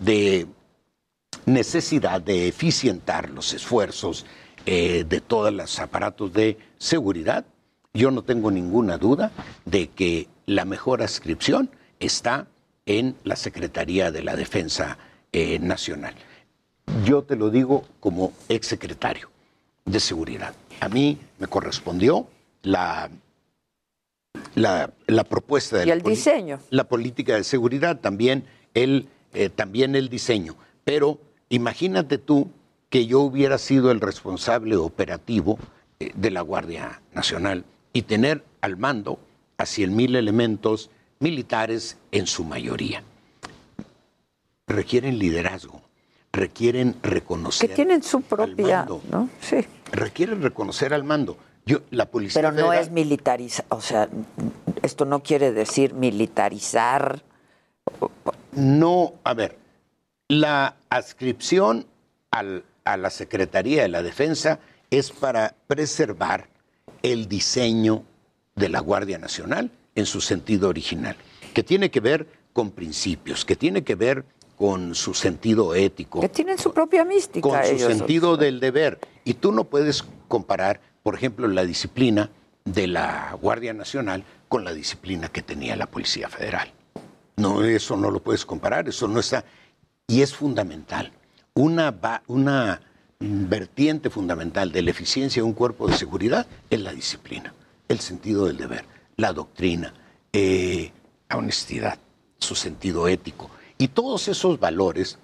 de necesidad de eficientar los esfuerzos eh, de todos los aparatos de seguridad, yo no tengo ninguna duda de que la mejor adscripción está en la Secretaría de la Defensa eh, Nacional. Yo te lo digo como exsecretario de Seguridad. A mí me correspondió la, la, propuesta del... Y el diseño. La política de seguridad, también el, eh, también el diseño. Pero imagínate tú que yo hubiera sido el responsable operativo eh, de la Guardia Nacional y tener al mando a 100.000 elementos militares en su mayoría. Requieren liderazgo, requieren reconocer. Que tienen su propia. ¿no? Sí. Requieren reconocer al mando. Yo, la policía Pero no es militarizar, o sea, esto no quiere decir militarizar. No, a ver, la adscripción a la Secretaría de la Defensa es para preservar el diseño de la Guardia Nacional en su sentido original, que tiene que ver con principios, que tiene que ver con su sentido ético. Que tienen su propia mística. Con su sentido del deber. Y tú no puedes comparar por ejemplo, la disciplina de la Guardia Nacional con la disciplina que tenía la Policía Federal. No, eso no lo puedes comparar, eso no está. Y es fundamental. Una, una vertiente fundamental de la eficiencia de un cuerpo de seguridad es la disciplina, el sentido del deber, la doctrina, eh, la honestidad, su sentido ético. Y todos esos valores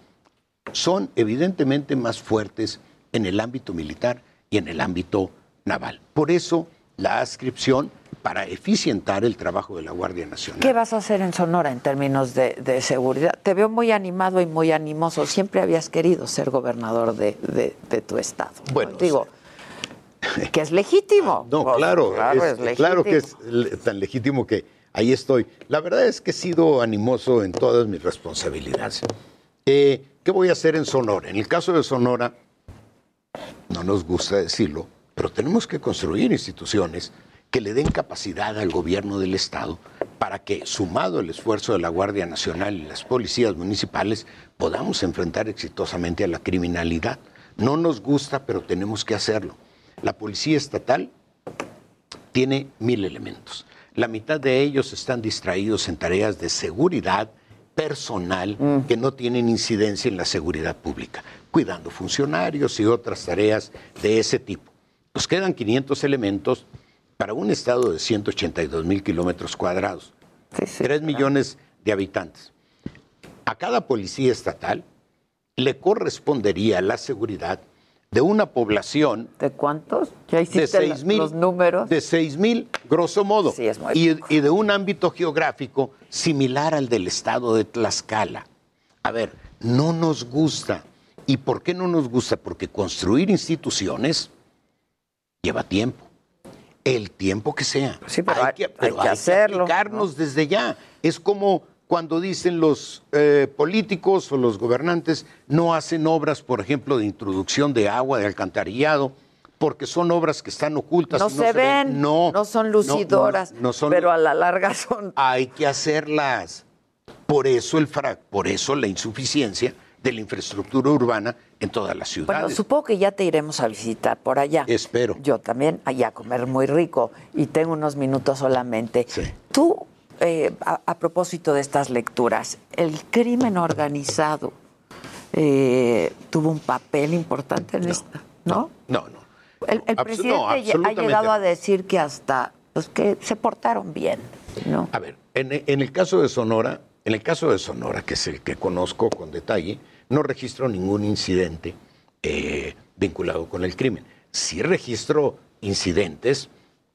son evidentemente más fuertes en el ámbito militar y en el ámbito naval. Por eso la adscripción para eficientar el trabajo de la Guardia Nacional. ¿Qué vas a hacer en Sonora en términos de, seguridad? Te veo muy animado y muy animoso. Siempre habías querido ser gobernador de, tu estado. Bueno, digo, que es legítimo. No, claro, claro que es tan legítimo que ahí estoy. La verdad es que he sido animoso en todas mis responsabilidades. Eh, ¿Qué voy a hacer en Sonora? En el caso de Sonora, no nos gusta decirlo, pero tenemos que construir instituciones que le den capacidad al gobierno del Estado para que, sumado el esfuerzo de la Guardia Nacional y las policías municipales, podamos enfrentar exitosamente a la criminalidad. No nos gusta, pero tenemos que hacerlo. La policía estatal tiene mil elementos. La mitad de ellos están distraídos en tareas de seguridad personal mm. que no tienen incidencia en la seguridad pública, cuidando funcionarios y otras tareas de ese tipo. Nos quedan 500 elementos para un estado de 182 mil kilómetros cuadrados, tres 3 millones de habitantes. A cada policía estatal le correspondería la seguridad de una población. ¿De cuántos? ¿Ya hiciste de seis mil, los números? De 6 mil, grosso modo. Sí, es muy y, y, de un ámbito geográfico similar al del estado de Tlaxcala. A ver, no nos gusta. ¿Y por qué no nos gusta? Porque construir instituciones lleva tiempo. El tiempo que sea. Sí, pero hay, que, pero hay que hacerlo. desde ya. Es como cuando dicen los eh, políticos o los gobernantes no hacen obras, por ejemplo, de introducción de agua, de alcantarillado, porque son obras que están ocultas. No, se, ven, no, no son lucidoras, no, son, pero a la larga son. Hay que hacerlas. Por eso el frac, por eso la insuficiencia de la infraestructura urbana en todas las ciudades. Bueno, supongo que ya te iremos a visitar por allá. Espero. Yo también, allá a comer muy rico y tengo unos minutos solamente. Sí. Tú, eh, a, propósito de estas lecturas, el crimen organizado eh, tuvo un papel importante en esta, ¿no? No, no. El, presidente ha llegado a decir que hasta, pues que se portaron bien, ¿no? A ver, en, en el caso de Sonora, en el caso de Sonora, que es el que conozco con detalle, no registro ningún incidente eh, vinculado con el crimen. Sí registro incidentes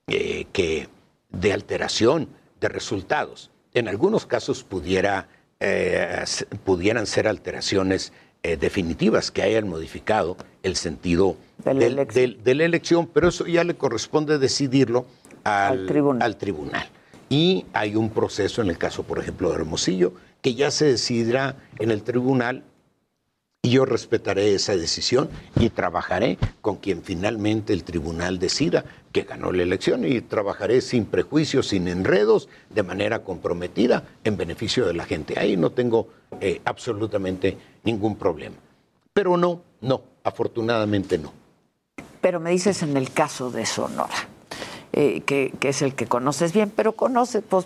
eh, que de alteración de resultados. En algunos casos pudiera, eh, pudieran ser alteraciones definitivas que hayan modificado el sentido de la, elección, pero eso ya le corresponde decidirlo al, al tribunal. Y hay un proceso en el caso, por ejemplo, de Hermosillo, que ya se decidirá en el tribunal y yo respetaré esa decisión y trabajaré con quien finalmente el tribunal decida que ganó la elección y trabajaré sin prejuicios, sin enredos, de manera comprometida en beneficio de la gente. Ahí no tengo eh, absolutamente ningún problema. Pero no, no, afortunadamente no. Pero me dices en el caso de Sonora. Eh, que, es el que conoces bien, pero conoces, pues,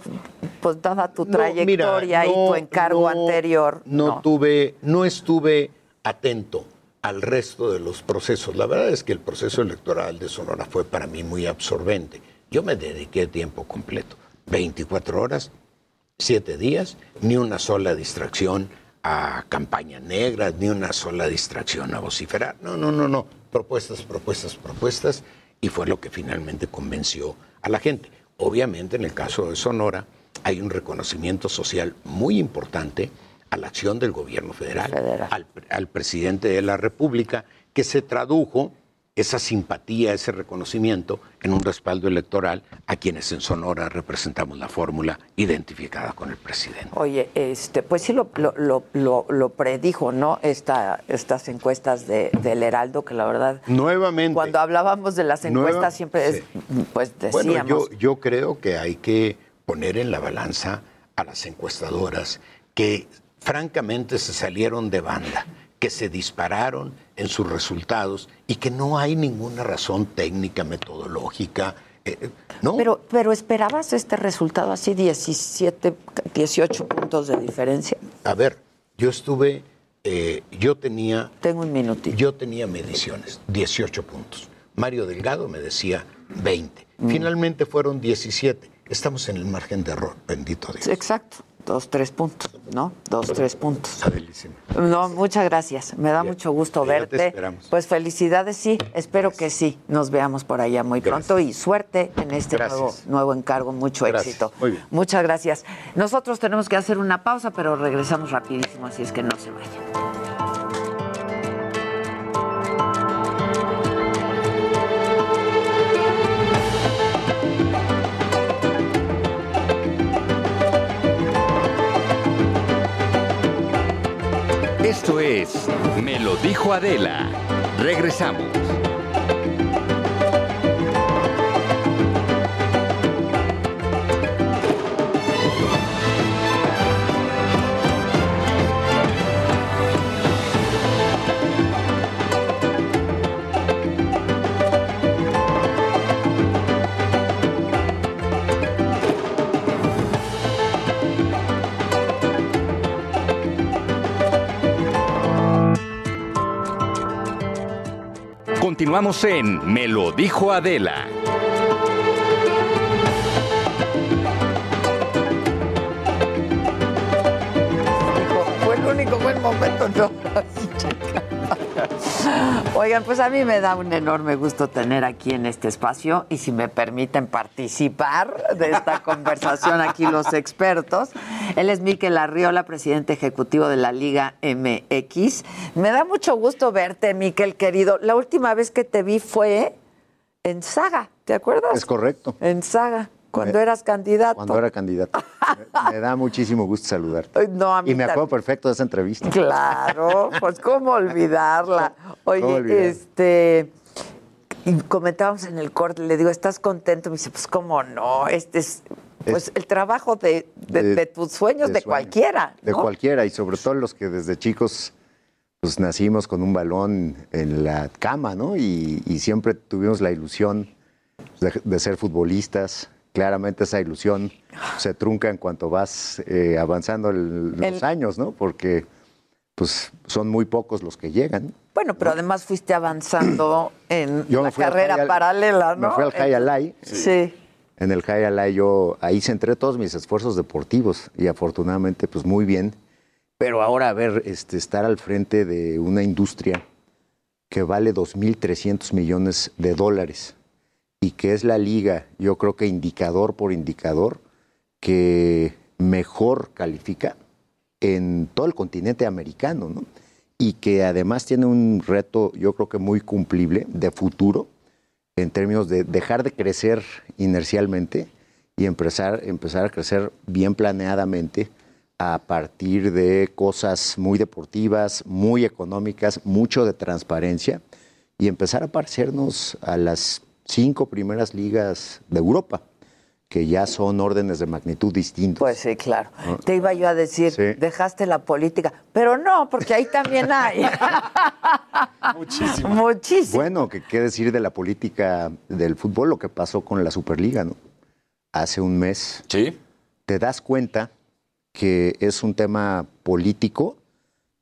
pues dada tu trayectoria y tu encargo anterior. no, tuve, no estuve atento al resto de los procesos. La verdad es que el proceso electoral de Sonora fue para mí muy absorbente. Yo me dediqué tiempo completo, 24 horas, 7 días, ni una sola distracción a campaña negra, ni una sola distracción a vociferar. No, no, no, no. Propuestas, propuestas, propuestas. Y fue lo que finalmente convenció a la gente. Obviamente, en el caso de Sonora, hay un reconocimiento social muy importante a la acción del gobierno federal, Al, presidente de la República, que se tradujo esa simpatía, ese reconocimiento en un respaldo electoral a quienes en Sonora representamos la fórmula identificada con el presidente. Oye, este, pues sí lo, lo, predijo, ¿no? Esta, estas encuestas de, del Heraldo, que la verdad... Nuevamente. Cuando hablábamos de las encuestas siempre pues decíamos... Bueno, yo, yo creo que hay que poner en la balanza a las encuestadoras que francamente se salieron de banda, que se dispararon en sus resultados y que no hay ninguna razón técnica, metodológica. Eh, eh, ¿no? Pero, pero esperabas este resultado así, 17, 18 puntos de diferencia. A ver, yo estuve, eh, yo tenía... Tengo un minutito. Yo tenía mediciones, 18 puntos. Mario Delgado me decía 20. Mm. Finalmente fueron 17. Estamos en el margen de error, bendito Dios. Exacto. Dos, tres puntos, ¿no? Dos, tres puntos. No, muchas gracias. Me da mucho gusto verte. pues felicidades, sí. Espero que sí. Nos veamos por allá muy pronto y suerte en este nuevo, nuevo, encargo. Mucho éxito. Muchas gracias. Nosotros tenemos que hacer una pausa, pero regresamos rapidísimo, así es que no se vayan. Esto es Me lo dijo Adela. Regresamos. Continuamos en Me lo dijo Adela. Fue el único buen momento, ¿no? Oigan, pues a mí me da un enorme gusto tener aquí en este espacio y si me permiten participar de esta conversación aquí los expertos. Él es Miquel Arriola, presidente ejecutivo de la Liga MX. Me da mucho gusto verte, Miquel, querido. La última vez que te vi fue en Saga, ¿te acuerdas? Es correcto. En Saga. Cuando eras candidato. Cuando era candidato. me, da muchísimo gusto saludarte. No, a y me acuerdo perfecto de esa entrevista. Claro, pues cómo olvidarla. Oye, este y comentábamos en el corte, le digo, ¿estás contento? Me dice, pues cómo no, este es pues el trabajo de, tus sueños, de, cualquiera. De cualquiera, y sobre todo los que desde chicos pues nacimos con un balón en la cama, ¿no? Y, siempre tuvimos la ilusión de ser futbolistas, claramente esa ilusión se trunca en cuanto vas eh, avanzando los años, ¿no? Porque pues son muy pocos los que llegan. Bueno, pero además fuiste avanzando en la carrera paralela, ¿no? Me fui al High Alay. Sí. En el High Alay yo ahí centré todos mis esfuerzos deportivos y afortunadamente pues muy bien. Pero ahora a ver, este, estar al frente de una industria que vale 2.300 millones de dólares y que es la liga, yo creo que indicador por indicador, que mejor califica en todo el continente americano, ¿no? Y que además tiene un reto, yo creo que muy cumplible, de futuro, en términos de dejar de crecer inercialmente y empezar, empezar a crecer bien planeadamente a partir de cosas muy deportivas, muy económicas, mucho de transparencia y empezar a parecernos a las cinco primeras ligas de Europa que ya son órdenes de magnitud distintos. Pues sí, claro. Te iba yo a decir, dejaste la política, pero no, porque ahí también hay. Muchísimo. Muchísimo. Bueno, que qué decir de la política del fútbol, lo que pasó con la Superliga, ¿no? Hace un mes. Sí. Te das cuenta que es un tema político,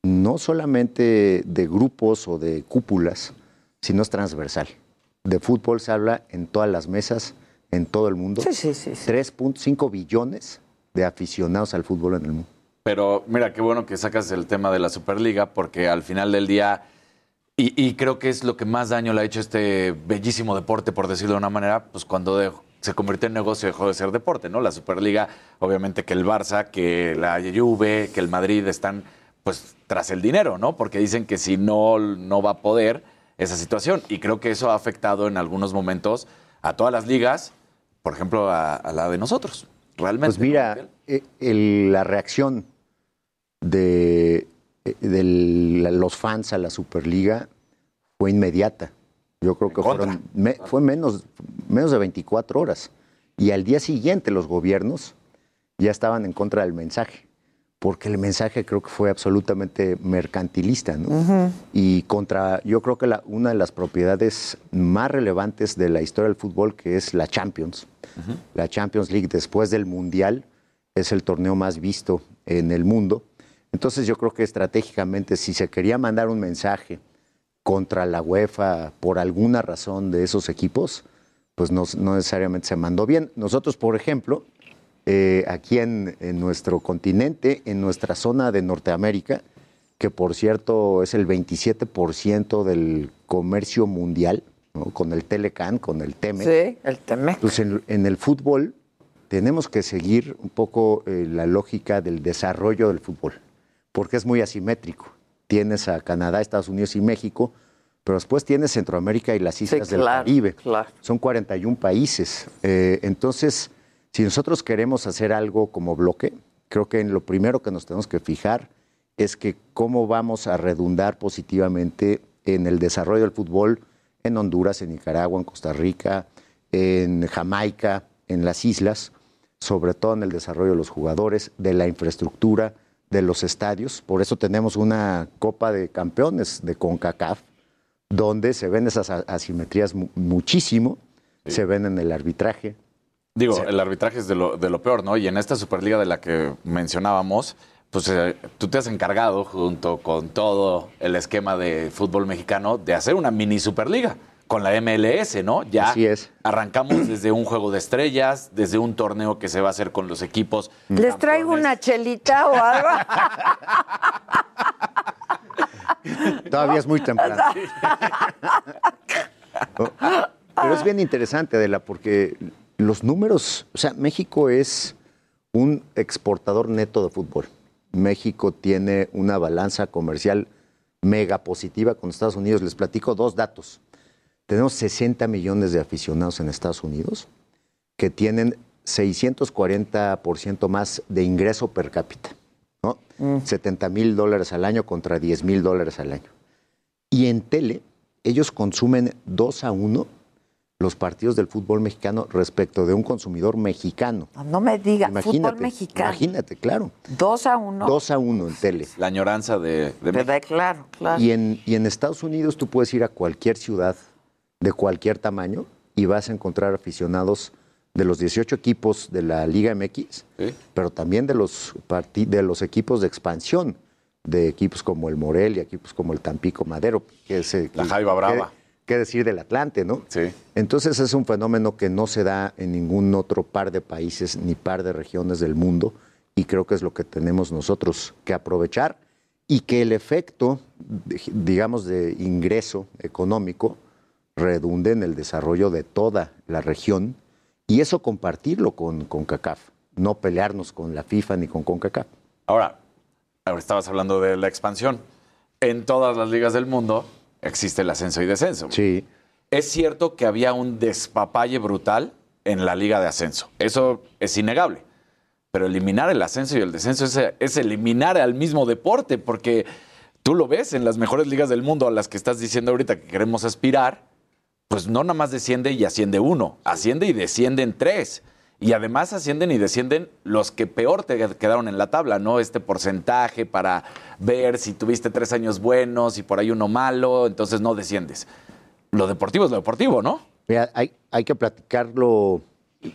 no solamente de grupos o de cúpulas, sino es transversal de fútbol se habla en todas las mesas, en todo el mundo. Sí, sí, sí. 3.5 billones de aficionados al fútbol en el mundo. Pero mira, qué bueno que sacas el tema de la Superliga, porque al final del día, y, creo que es lo que más daño le ha hecho este bellísimo deporte, por decirlo de una manera, pues cuando se convirtió en negocio dejó de ser deporte, ¿no? La Superliga, obviamente que el Barça, que la Juve, que el Madrid están pues tras el dinero, ¿no? Porque dicen que si no, no va a poder esa situación. Y creo que eso ha afectado en algunos momentos a todas las ligas, por ejemplo, a, la de nosotros. Realmente. Pues mira, eh, la reacción de, eh, los fans a la Superliga fue inmediata. Yo creo que fueron, fue menos, menos de 24 horas. Y al día siguiente los gobiernos ya estaban en contra del mensaje porque el mensaje creo que fue absolutamente mercantilista, ¿no? Y contra, yo creo que la, una de las propiedades más relevantes de la historia del fútbol, que es la Champions, la Champions League después del Mundial, es el torneo más visto en el mundo. Entonces yo creo que estratégicamente, si se quería mandar un mensaje contra la UEFA por alguna razón de esos equipos, pues no, no necesariamente se mandó bien. Nosotros, por ejemplo, eh, aquí en, nuestro continente, en nuestra zona de Norteamérica, que por cierto es el 27% del comercio mundial, con el Telecan, con el TEMEC. Sí, el TEMEC. Pues en, el fútbol tenemos que seguir un poco eh, la lógica del desarrollo del fútbol, porque es muy asimétrico. Tienes a Canadá, Estados Unidos y México, pero después tienes Centroamérica y las islas del Caribe. Son 41 países. Eh, entonces, si nosotros queremos hacer algo como bloque, creo que en lo primero que nos tenemos que fijar es que cómo vamos a redundar positivamente en el desarrollo del fútbol en Honduras, en Nicaragua, en Costa Rica, en Jamaica, en las islas, sobre todo en el desarrollo de los jugadores, de la infraestructura, de los estadios. Por eso tenemos una Copa de Campeones de CONCACAF, donde se ven esas asimetrías muchísimo, se ven en el arbitraje. Digo, el arbitraje es de lo, de lo peor, ¿no? Y en esta Superliga de la que mencionábamos, pues eh, tú te has encargado, junto con todo el esquema de fútbol mexicano, de hacer una mini Superliga con la MLS, ¿no? Ya Así es. arrancamos desde un juego de estrellas, desde un torneo que se va a hacer con los equipos. ¿Les traigo una chelita o algo? Todavía es muy temprano. Pero es bien interesante, Adela, porque los números, o sea, México es un exportador neto de fútbol. México tiene una balanza comercial mega positiva con Estados Unidos. Les platico dos datos. Tenemos 60 millones de aficionados en Estados Unidos que tienen 640% más de ingreso per cápita, ¿no? 70 mm. mil dólares al año contra 10 mil dólares al año. Y en tele, ellos consumen 2 a 1 los partidos del fútbol mexicano respecto de un consumidor mexicano. No me digas, fútbol mexicano. Imagínate, claro. Dos a uno. Dos a uno en tele. La añoranza de, de Claro, claro. Y en, y en Estados Unidos tú puedes ir a cualquier ciudad de cualquier tamaño y vas a encontrar aficionados de los 18 equipos de la Liga MX, pero también de los, de los equipos de expansión, de equipos como el Morelia, equipos como el Tampico Madero, que es... La Jaiba Brava qué decir del Atlante, ¿no? Sí. Entonces es un fenómeno que no se da en ningún otro par de países ni par de regiones del mundo y creo que es lo que tenemos nosotros que aprovechar y que el efecto, digamos, de ingreso económico redunde en el desarrollo de toda la región y eso compartirlo con, con CACAF, no pelearnos con la FIFA ni con CONCACAF. Ahora, ahora estabas hablando de la expansión. En todas las ligas del mundo existe el ascenso y descenso. Sí. Es cierto que había un despapalle brutal en la liga de ascenso. Eso es innegable. Pero eliminar el ascenso y el descenso es, eliminar al mismo deporte, porque tú lo ves en las mejores ligas del mundo a las que estás diciendo ahorita que queremos aspirar, pues no nada más desciende y asciende uno, asciende y descienden tres. Y además ascienden y descienden los que peor te quedaron en la tabla, ¿no? Este porcentaje para ver si tuviste tres años buenos y por ahí uno malo, entonces no desciendes. Lo deportivo es lo deportivo, ¿no? Mira, hay, hay que platicarlo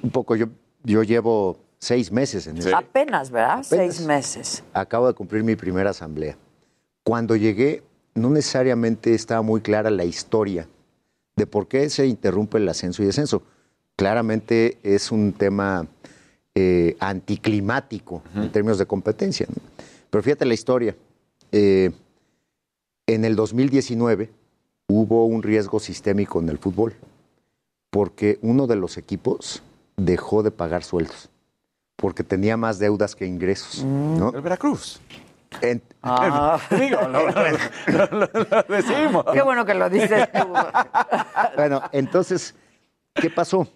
un poco. Yo, yo llevo seis meses en eso. Apenas, ¿verdad? seis meses. Acabo de cumplir mi primera asamblea. Cuando llegué, no necesariamente estaba muy clara la historia de por qué se interrumpe el ascenso y descenso claramente es un tema eh, anticlimático en términos de competencia. Pero fíjate la historia. Eh, en el 2019 hubo un riesgo sistémico en el fútbol porque uno de los equipos dejó de pagar sueldos porque tenía más deudas que ingresos. ¿no? El Veracruz. ah. Digo, lo, decimos. Qué bueno que lo dices tú. bueno, entonces, ¿qué pasó?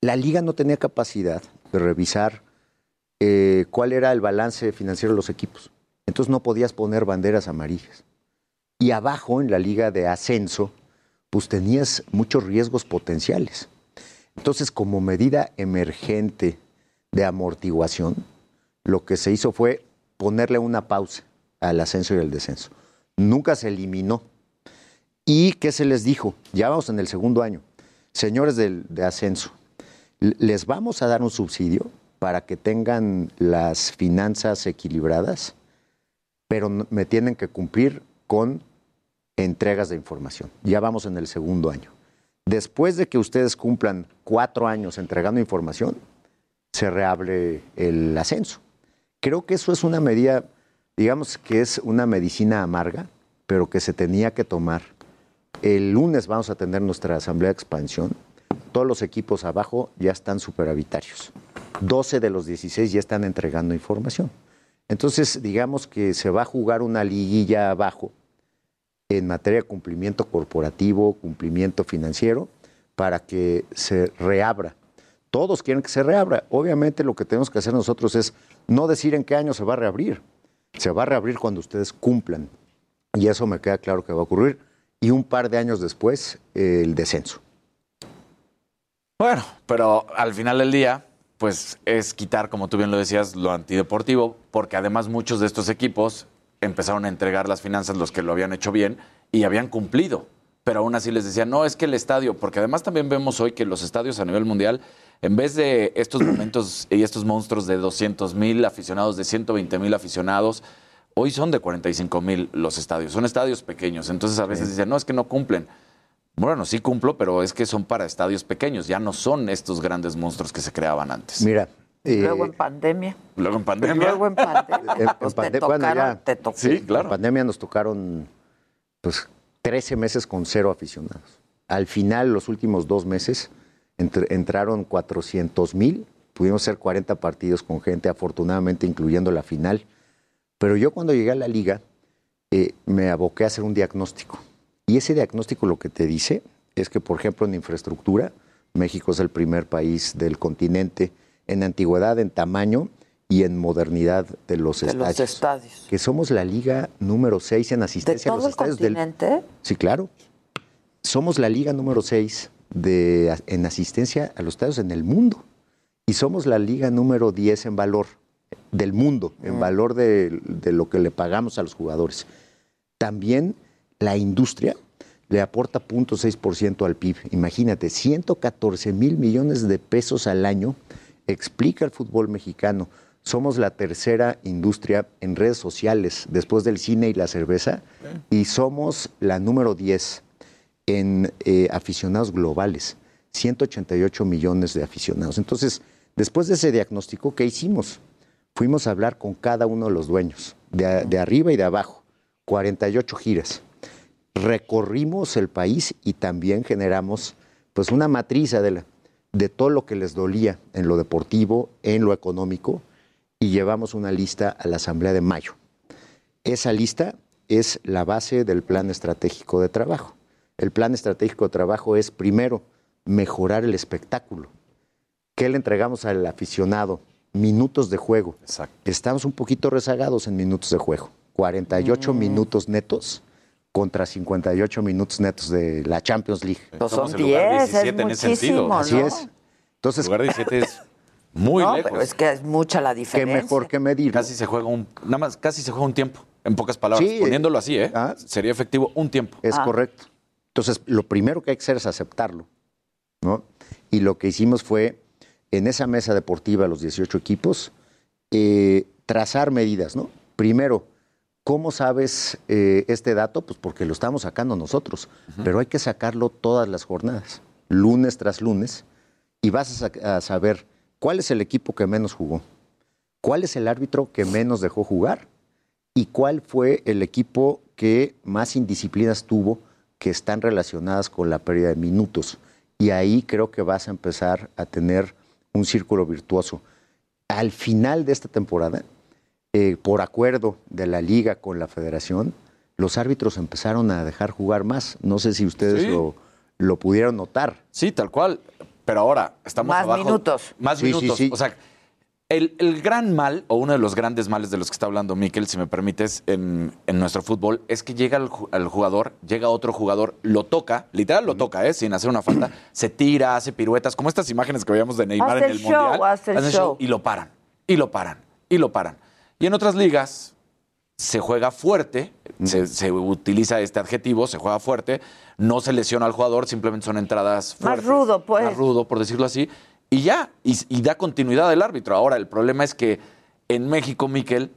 La liga no tenía capacidad de revisar eh, cuál era el balance financiero de los equipos. Entonces no podías poner banderas amarillas. Y abajo, en la liga de ascenso, pues tenías muchos riesgos potenciales. Entonces, como medida emergente de amortiguación, lo que se hizo fue ponerle una pausa al ascenso y al descenso. Nunca se eliminó. ¿Y qué se les dijo? Ya vamos en el segundo año. Señores del, de ascenso, les vamos a dar un subsidio para que tengan las finanzas equilibradas, pero me tienen que cumplir con entregas de información. Ya vamos en el segundo año. Después de que ustedes cumplan cuatro años entregando información, se reabre el ascenso. Creo que eso es una medida, digamos que es una medicina amarga, pero que se tenía que tomar. El lunes vamos a tener nuestra asamblea de expansión. Todos los equipos abajo ya están superavitarios. 12 de los 16 ya están entregando información. Entonces, digamos que se va a jugar una liguilla abajo en materia de cumplimiento corporativo, cumplimiento financiero, para que se reabra. Todos quieren que se reabra. Obviamente lo que tenemos que hacer nosotros es no decir en qué año se va a reabrir. Se va a reabrir cuando ustedes cumplan. Y eso me queda claro que va a ocurrir. Y un par de años después, el descenso. Bueno, pero al final del día, pues es quitar, como tú bien lo decías, lo antideportivo, porque además muchos de estos equipos empezaron a entregar las finanzas los que lo habían hecho bien y habían cumplido. Pero aún así les decía, no, es que el estadio, porque además también vemos hoy que los estadios a nivel mundial, en vez de estos momentos y estos monstruos de 200 mil aficionados, de 120 mil aficionados, hoy son de 45 mil los estadios. Son estadios pequeños. Entonces a veces dicen, no, es que no cumplen. Bueno, sí cumplo, pero es que son para estadios pequeños, ya no son estos grandes monstruos que se creaban antes. Mira, luego en pandemia. Luego en pandemia. Luego en pandemia. Pues te tocaron, te Sí, claro. En pandemia nos tocaron pues 13 meses con cero aficionados. Al final, los últimos dos meses, entraron 400 mil. Pudimos hacer 40 partidos con gente, afortunadamente incluyendo la final. Pero yo cuando llegué a la liga, eh, me aboqué a hacer un diagnóstico. Y ese diagnóstico lo que te dice es que, por ejemplo, en infraestructura, México es el primer país del continente en antigüedad, en tamaño y en modernidad de los, estadios, Que somos la liga número 6 en asistencia a los estadios el continente? Sí, claro. Somos la liga número 6 de, en asistencia a los estadios en el mundo. Y somos la liga número 10 en valor del mundo, en mm. valor de, de lo que le pagamos a los jugadores. También la industria le aporta 0.6% al PIB. Imagínate, 114 mil millones de pesos al año explica el fútbol mexicano. Somos la tercera industria en redes sociales después del cine y la cerveza y somos la número 10 en eh, aficionados globales, 188 millones de aficionados. Entonces, después de ese diagnóstico, ¿qué hicimos? Fuimos a hablar con cada uno de los dueños, de, de arriba y de abajo, 48 giras. Recorrimos el país y también generamos pues una matriz de la, de todo lo que les dolía en lo deportivo, en lo económico, y llevamos una lista a la Asamblea de mayo. Esa lista es la base del plan estratégico de trabajo. El plan estratégico de trabajo es, primero, mejorar el espectáculo. ¿Qué le entregamos al aficionado? Minutos de juego. Estamos un poquito rezagados en minutos de juego. 48 mm. minutos netos contra 58 minutos netos de la Champions League. Pues son 10, es muchísimo, ¿no? Así es. Entonces, el lugar 17 es muy no, lejos. Pero es que es mucha la diferencia. Qué mejor que medir. Casi se juega un, nada más, casi se juega un tiempo. En pocas palabras, poniéndolo así, ¿eh? Ah. Sería efectivo un tiempo. Es ah. correcto. Entonces, lo primero que hay que hacer es aceptarlo, ¿no? Y lo que hicimos fue, en esa mesa deportiva, los 18 equipos, eh, trazar medidas, ¿no? Primero, ¿Cómo sabes eh, este dato? Pues porque lo estamos sacando nosotros, pero hay que sacarlo todas las jornadas, lunes tras lunes, y vas a, saber cuál es el equipo que menos jugó, cuál es el árbitro que menos dejó jugar y cuál fue el equipo que más indisciplinas tuvo que están relacionadas con la pérdida de minutos. Y ahí creo que vas a empezar a tener un círculo virtuoso. Al final de esta temporada, eh, por acuerdo de la liga con la federación, los árbitros empezaron a dejar jugar más. No sé si ustedes lo, lo, pudieron notar. Sí, tal cual. Pero ahora estamos más abajo. minutos. Más minutos. O sea, el, el, gran mal, o uno de los grandes males de los que está hablando Miquel, si me permites, en, en nuestro fútbol, es que llega el, jugador, llega otro jugador, lo toca, literal lo toca, ¿eh? sin hacer una falta, se tira, hace piruetas, como estas imágenes que veíamos de Neymar en el, Mundial. Hace el show. Y lo paran, y lo paran, y lo paran. Y en otras ligas se juega fuerte, se, utiliza este adjetivo, se juega fuerte, no se lesiona al jugador, simplemente son entradas fuertes. Más rudo, pues. Más rudo, por decirlo así. Y ya, y, da continuidad el árbitro. Ahora, el problema es que en México, Miquel,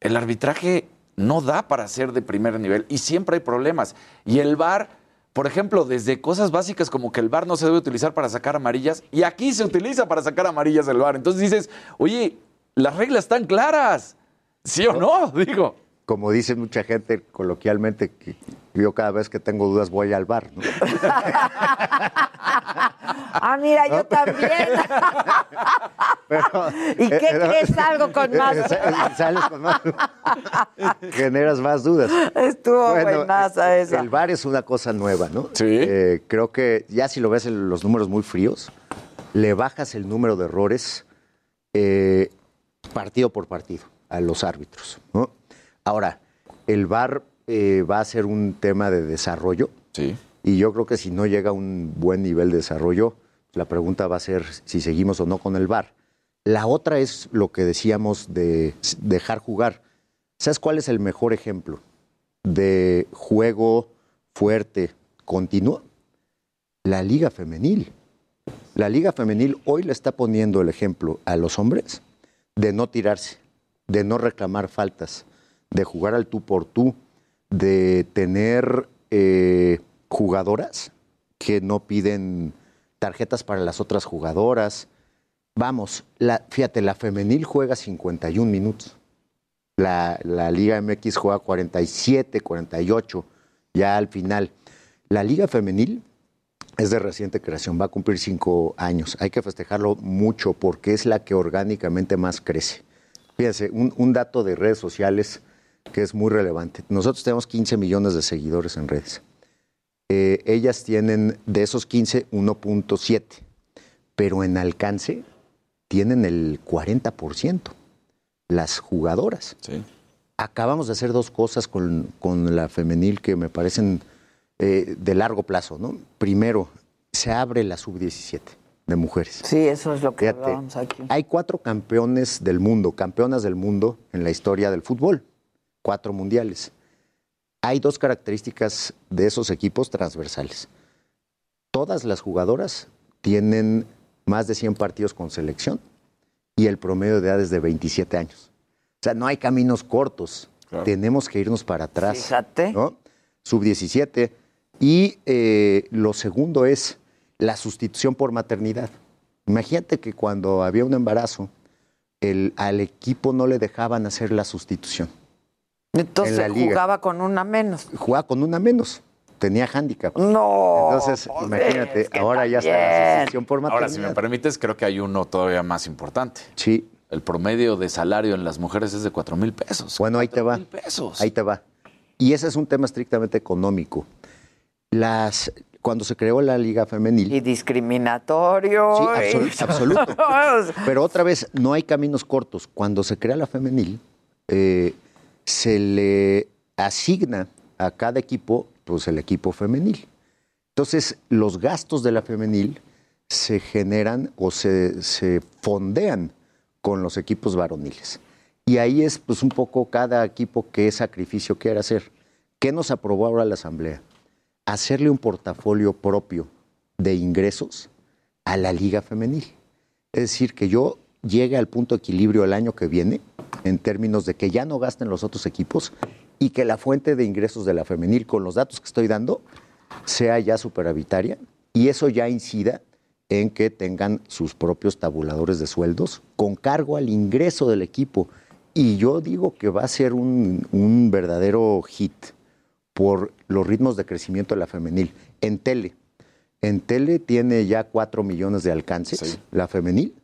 el arbitraje no da para ser de primer nivel y siempre hay problemas. Y el VAR, por ejemplo, desde cosas básicas como que el bar no se debe utilizar para sacar amarillas y aquí se utiliza para sacar amarillas el bar. Entonces dices, oye, las reglas están claras. ¿Sí o no? Digo. Como dice mucha gente coloquialmente, que yo cada vez que tengo dudas voy al bar. ¿no? ah, mira, yo también. ¿Y qué eh, crees? Algo con eh, más. Sales con más. Generas más dudas. Estuvo bueno, buenaza esa. El bar es una cosa nueva, ¿no? Sí. Eh, creo que ya si lo ves en los números muy fríos, le bajas el número de errores partido por partido a los árbitros, ¿no? Ahora, el bar va a ser un tema de desarrollo. Sí. Y yo creo que si no llega a un buen nivel de desarrollo, la pregunta va a ser si seguimos o no con el VAR. La otra es lo que decíamos de dejar jugar. ¿Sabes cuál es el mejor ejemplo de juego fuerte, continuo? La liga femenil. La liga femenil hoy le está poniendo el ejemplo a los hombres de no tirarse, de no reclamar faltas, de jugar al tú por tú, de tener eh, jugadoras que no piden tarjetas para las otras jugadoras. Vamos, la, fíjate, la femenil juega 51 minutos. La, la, Liga MX juega 47, 48, ya al final. La Liga Femenil es de reciente creación, va a cumplir cinco años. Hay que festejarlo mucho porque es la que orgánicamente más crece. Fíjense, un, un dato de redes sociales que es muy relevante. Nosotros tenemos 15 millones de seguidores en redes. Eh, ellas tienen de esos 15, 1.7, pero en alcance tienen el 40%, las jugadoras. Acabamos de hacer dos cosas con, la femenil que me parecen eh, de largo plazo. ¿no? Primero, se abre la sub-17 de mujeres. Sí, eso es lo que hablábamos aquí. Hay cuatro campeones del mundo, campeonas del mundo en la historia del fútbol, cuatro mundiales hay dos características de esos equipos transversales. Todas las jugadoras tienen más de 100 partidos con selección y el promedio de edad es de 27 años. O sea, no hay caminos cortos. Tenemos que irnos para atrás. Fíjate. Sub-17. Y eh, lo segundo es la sustitución por maternidad. Imagínate que cuando había un embarazo, el, al equipo no le dejaban hacer la sustitución. Entonces jugaba con una menos. Jugaba con una menos. Tenía handicap. No. Entonces, imagínate, ahora ya está la asociación por maternidad. Ahora, si me permites, creo que hay uno todavía más importante. Sí. El promedio de salario en las mujeres es de 4 mil pesos. Bueno, ahí te va. pesos. Ahí te va. Y ese es un tema estrictamente económico. Las, cuando se creó la Liga Femenil. Y discriminatorio. Sí, absoluto. Pero otra vez, no hay caminos cortos. Cuando se crea la Femenil, eh, se le asigna a cada equipo, pues el equipo femenil. Entonces, los gastos de la femenil se generan o se, se fondean con los equipos varoniles. Y ahí es pues un poco cada equipo qué sacrificio quiere hacer. ¿Qué nos aprobó ahora la Asamblea? Hacerle un portafolio propio de ingresos a la liga femenil. Es decir, que yo llegue al punto de equilibrio el año que viene en términos de que ya no gasten los otros equipos y que la fuente de ingresos de la femenil, con los datos que estoy dando, sea ya superavitaria y eso ya incida en que tengan sus propios tabuladores de sueldos con cargo al ingreso del equipo. Y yo digo que va a ser un, verdadero hit por los ritmos de crecimiento de la femenil. En tele, en tele tiene ya cuatro millones de alcances, la femenil,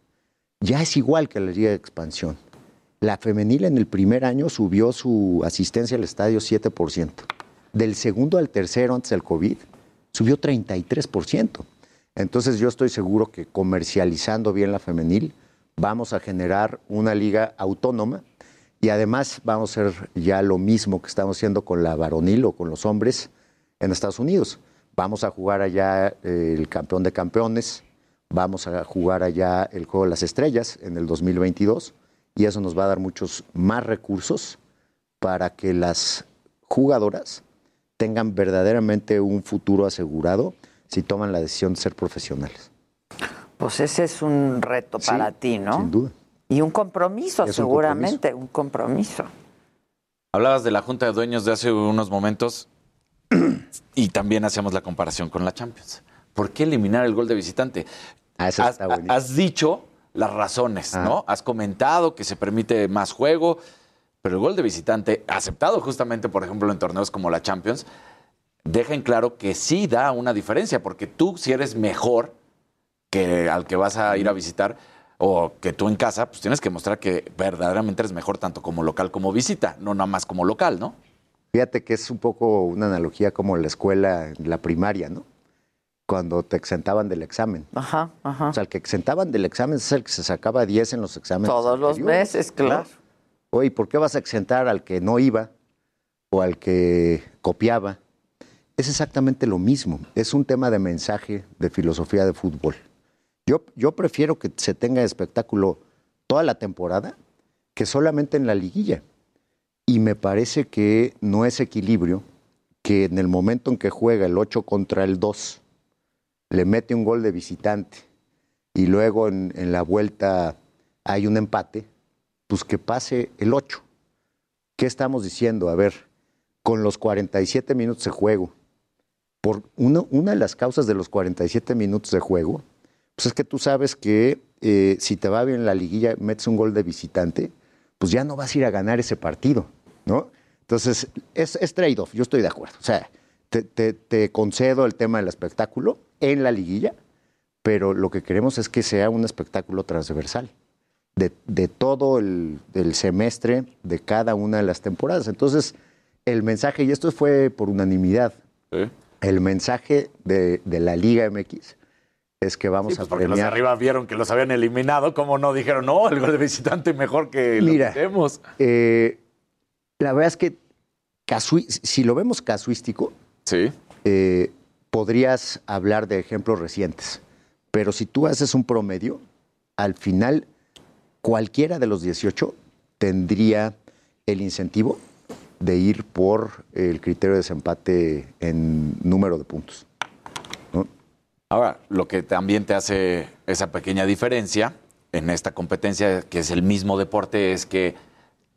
ya es igual que la Liga de Expansión. La femenil en el primer año subió su asistencia al estadio 7%. Del segundo al tercero, antes del COVID, subió 33%. Entonces yo estoy seguro que comercializando bien la femenil, vamos a generar una liga autónoma y además vamos a hacer ya lo mismo que estamos haciendo con la varonil o con los hombres en Estados Unidos. Vamos a jugar allá eh, el campeón de campeones, vamos a jugar allá el Juego de las Estrellas en el 2022 y eso nos va a dar muchos más recursos para que las jugadoras tengan verdaderamente un futuro asegurado si toman la decisión de ser profesionales. Pues ese es un reto para ti, ¿no? Sin duda. Y un compromiso, seguramente, un compromiso. Hablabas de la Junta de Dueños de hace unos momentos. y también hacemos la comparación con la Champions. ¿Por qué eliminar el gol de visitante? Ah, eso has, está bonito. has dicho las razones, Ah. ¿no? Has comentado que se permite más juego, pero el gol de visitante, aceptado justamente, por ejemplo, en torneos como la Champions, deja en claro que sí da una diferencia, porque tú si eres mejor que al que vas a ir a visitar o que tú en casa, pues tienes que mostrar que verdaderamente eres mejor tanto como local como visita, no nada más como local, ¿no? Fíjate que es un poco una analogía como la escuela, la primaria, ¿no? Cuando te exentaban del examen. Ajá, ajá. O sea, el que exentaban del examen es el que se sacaba 10 en los exámenes. Todos los meses, ¿no? claro. Oye, ¿por qué vas a exentar al que no iba o al que copiaba? Es exactamente lo mismo. Es un tema de mensaje, de filosofía de fútbol. Yo, yo prefiero que se tenga espectáculo toda la temporada que solamente en la liguilla. Y me parece que no es equilibrio que en el momento en que juega el 8 contra el 2, le mete un gol de visitante y luego en, la vuelta hay un empate, pues que pase el 8. ¿Qué estamos diciendo? A ver, con los 47 minutos de juego, por una de las causas de los 47 minutos de juego, pues es que tú sabes que eh, si te va bien en la liguilla, metes un gol de visitante, pues ya no vas a ir a ganar ese partido, ¿no? Entonces, es, es trade-off, yo estoy de acuerdo. O sea, te, te- te concedo el tema del espectáculo en la liguilla, pero lo que queremos es que sea un espectáculo transversal de, de todo el, el semestre de cada una de las temporadas. Entonces, el mensaje, y esto fue por unanimidad, el mensaje de, de la Liga MX es que vamos Sí, pues a porque los de arriba vieron que los habían eliminado, ¿cómo no? Dijeron, no, el gol de visitante mejor que lo Mira, vemos. eh, la verdad es que si lo vemos casuístico, eh, podrías hablar de ejemplos recientes. Pero si tú haces un promedio, al final cualquiera de los 18 tendría el incentivo de ir por el criterio de desempate en número de puntos. Ahora, lo que también te hace esa pequeña diferencia en esta competencia, que es el mismo deporte, es que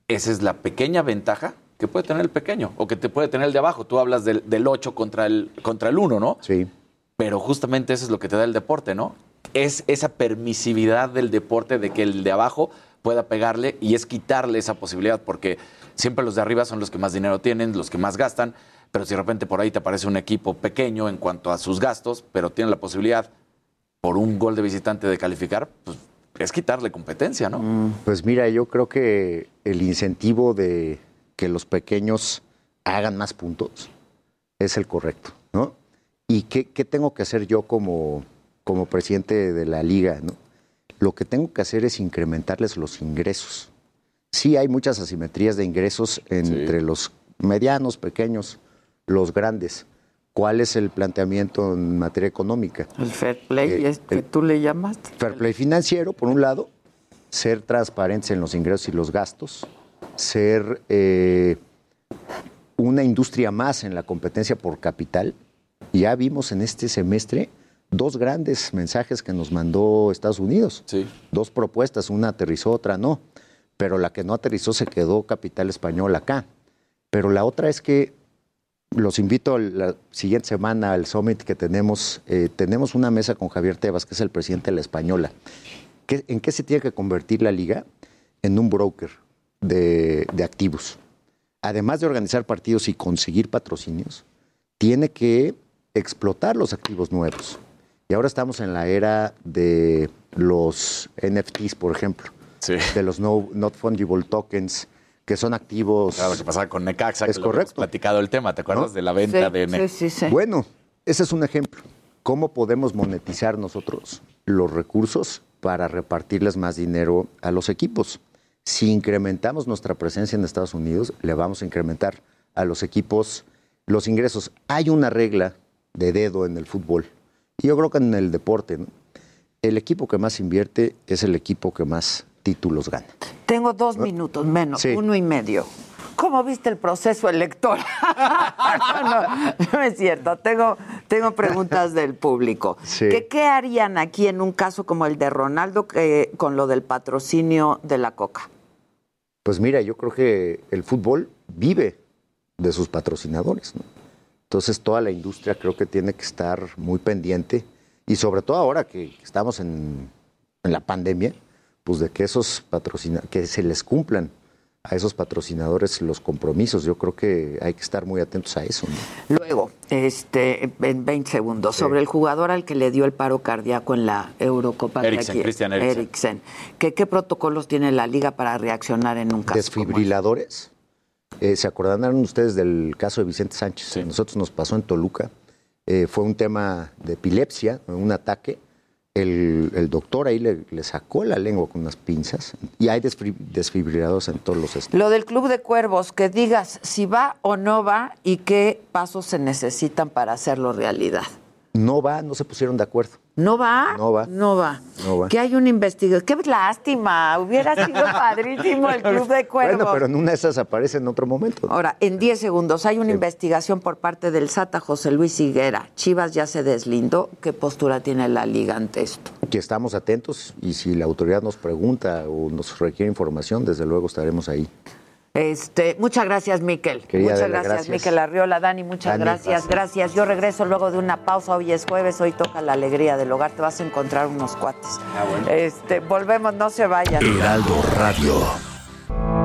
esa es la pequeña ventaja que puede tener el pequeño o que te puede tener el de abajo. Tú hablas del, del 8 contra el, contra el 1, ¿no? Sí. Pero justamente eso es lo que te da el deporte, ¿no? Es esa permisividad del deporte de que el de abajo pueda pegarle y es quitarle esa posibilidad, porque siempre los de arriba son los que más dinero tienen, los que más gastan, pero si de repente por ahí te aparece un equipo pequeño en cuanto a sus gastos, pero tiene la posibilidad por un gol de visitante de calificar, pues es quitarle competencia, ¿no? Pues mira, yo creo que el incentivo de que los pequeños hagan más puntos es el correcto, ¿no? ¿Y qué, qué tengo que hacer yo como, como presidente de la liga, ¿no? Lo que tengo que hacer es incrementarles los ingresos. Sí hay muchas asimetrías de ingresos entre los medianos, pequeños, los grandes. ¿Cuál es el planteamiento en materia económica? El fair play, Eh, es que tú le llamaste. Fair play financiero, por un lado, ser transparentes en los ingresos y los gastos, ser eh, una industria más en la competencia por capital. Ya vimos en este semestre dos grandes mensajes que nos mandó Estados Unidos. Dos propuestas, una aterrizó, otra no. Pero la que no aterrizó se quedó capital español acá. Pero la otra es que los invito la siguiente semana al summit que tenemos. eh, tenemos una mesa con Javier Tebas, que es el presidente de la Española. ¿Qué- ¿En qué se tiene que convertir la liga? En un broker de, de activos. Además de organizar partidos y conseguir patrocinios, tiene que explotar los activos nuevos. Y ahora estamos en la era de los NFTs, por ejemplo, de los no, Not Fungible Tokens, que son activos. Claro, lo que pasaba con Necaxa, Es que lo habíamos correcto. platicado el tema, ¿te acuerdas de la venta de Necaxa? Bueno, ese es un ejemplo. ¿Cómo podemos monetizar nosotros los recursos para repartirles más dinero a los equipos? Si incrementamos nuestra presencia en Estados Unidos, le vamos a incrementar a los equipos los ingresos. Hay una regla de dedo en el fútbol y yo creo que en el deporte. ¿no? El equipo que más invierte es el equipo que más títulos gana. Tengo dos minutos menos, Sí. uno y medio. ¿Cómo viste el proceso electoral? no, no es cierto. Tengo, tengo preguntas del público. Sí. ¿Qué, qué harían aquí en un caso como el de Ronaldo que, con lo del patrocinio de la Coca? Pues mira, yo creo que el fútbol vive de sus patrocinadores. ¿no? Entonces toda la industria creo que tiene que estar muy pendiente y sobre todo ahora que estamos en, en la pandemia, pues de que esos patrocinadores, que se les cumplan a esos patrocinadores los compromisos. Yo creo que hay que estar muy atentos a eso. Luego, este, en 20 segundos, sobre el jugador al que le dio el paro cardíaco en la Eurocopa. Eriksen, Christian Eriksen. ¿Qué, ¿Qué, protocolos tiene la liga para reaccionar en un caso Desfibriladores. Eh, ¿Se acordarán ustedes del caso de Vicente Sánchez? Nosotros nos pasó en Toluca. Eh, fue un tema de epilepsia, un ataque el, doctor ahí le, sacó la lengua con unas pinzas y hay desfibrilados en todos los estados. Lo del Club de Cuervos, que digas si va o no va y qué pasos se necesitan para hacerlo realidad. No va, no se pusieron de acuerdo. ¿No va? No va. No va. Que hay un investigador. ¡Qué lástima! Hubiera sido padrísimo el Club de Cuervos. Bueno, pero en una de esas aparece en otro momento. Ahora, en 10 segundos, hay una investigación por parte del SATA José Luis Higuera. Chivas ya se deslindó. ¿Qué postura tiene la liga ante esto? Que estamos atentos y si la autoridad nos pregunta o nos requiere información, desde luego estaremos ahí. Este, muchas gracias, Miquel. muchas gracias, Miquel Arriola. Dani, muchas gracias. Gracias. Yo regreso luego de una pausa. Hoy es jueves, hoy toca la alegría del hogar. Te vas a encontrar unos cuates. Ah, bueno. Este, volvemos, no se vayan. Heraldo Radio.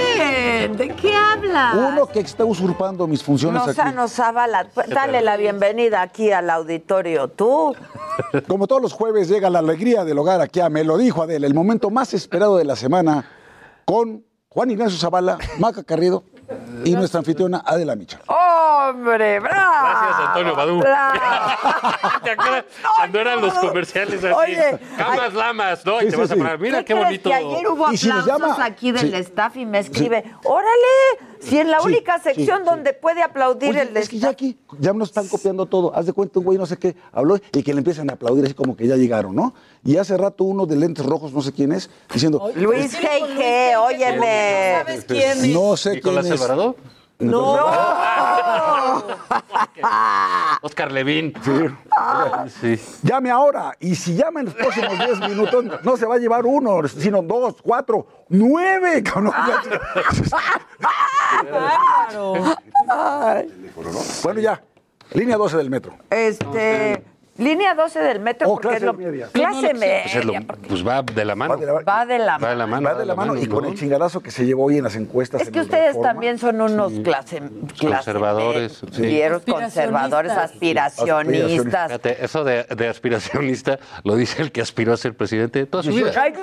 ¿De qué habla? Uno que está usurpando mis funciones nos, aquí. Nos avala. Dale la bienvenida aquí al auditorio. ¿Tú? Como todos los jueves llega la alegría del hogar aquí a Me lo dijo Adela, el momento más esperado de la semana con Juan Ignacio Zavala, Maca Carrido y nuestra anfitriona Adela Micha. ¡Hombre, bravo! Gracias, Antonio Badú. ¿Te acuerdas cuando eran los comerciales así? Oye, Camas lamas, ¿no? Y te vas a parar. Mira qué, bonito. Que ayer hubo aplausos aquí del staff y me escribe, ¡órale! Si en la única sección donde puede aplaudir el Es que ya aquí, ya nos están copiando todo. Haz de cuenta un güey no sé qué habló y que le empiezan a aplaudir así como que ya llegaron, ¿no? Y hace rato uno de lentes rojos, no sé quién es, diciendo... Luis G.G., óyeme. ¿No sabes quién es? No sé quién es. Alvarado? No. Oscar Levín. Sí. Llame ahora. Y si llama en los próximos 10 minutos, no se va a llevar uno, sino dos, cuatro, nueve. Bueno, ya. Línea 12 del metro. Este. Línea 12 del metro, O porque clase es lo, media. Clase media. Pues, lo- pues va de la mano. Va de la, Va de la Va de la mano. va de la mano y con el chingadazo que se llevó hoy en las encuestas. Es que ustedes Reforma. también son unos clase, clase Conservadores, sí. conservadores, aspiracionistas. Fíjate, eso de, de aspiracionista lo dice el que aspiró a ser presidente toda su vida. ¡Exacto!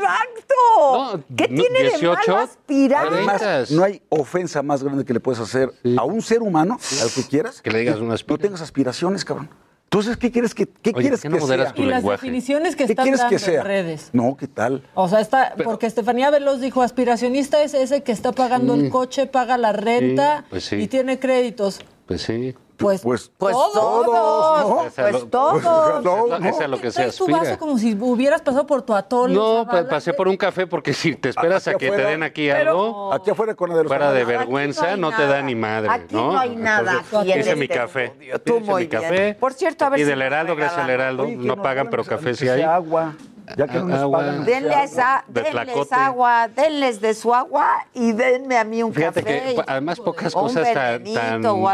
No, ¿Qué no, tiene de 18, malo aspirar? Además, no hay ofensa más grande que le puedes hacer a un ser humano, al que quieras, Que le digas una no tengas aspiraciones, cabrón. Entonces, ¿qué quieres que, qué Oye, quieres ¿por qué no que moderas sea? tu Y las lenguaje? definiciones que ¿Qué están dando que sea? en redes. No, ¿qué tal? O sea, está, porque Estefanía Veloz dijo, aspiracionista es ese que está pagando el coche, paga la renta pues sí. y tiene créditos. Pues sí. Pues, Pues, Pues todos. Pues todos. No, Esa es a lo que se Traes tu aspira. vaso como si hubieras pasado por tu atole. No, pasé por un café porque si te esperas a que te den aquí Pero- algo, Aquí afuera con la de los fuera de vergüenza, no, te da ni madre. Aquí ¿no? no hay nada. Entonces, hice mi este café. Tú muy mi bien. café. Por cierto, a ver Y si del Heraldo, gracias al. Heraldo. No pagan, pero café sí hay. agua. Ya que no nos pagan. Denle a esa, De denles agua, denles de su agua y denme a mí un Fíjate café. que además pocas cosas tan,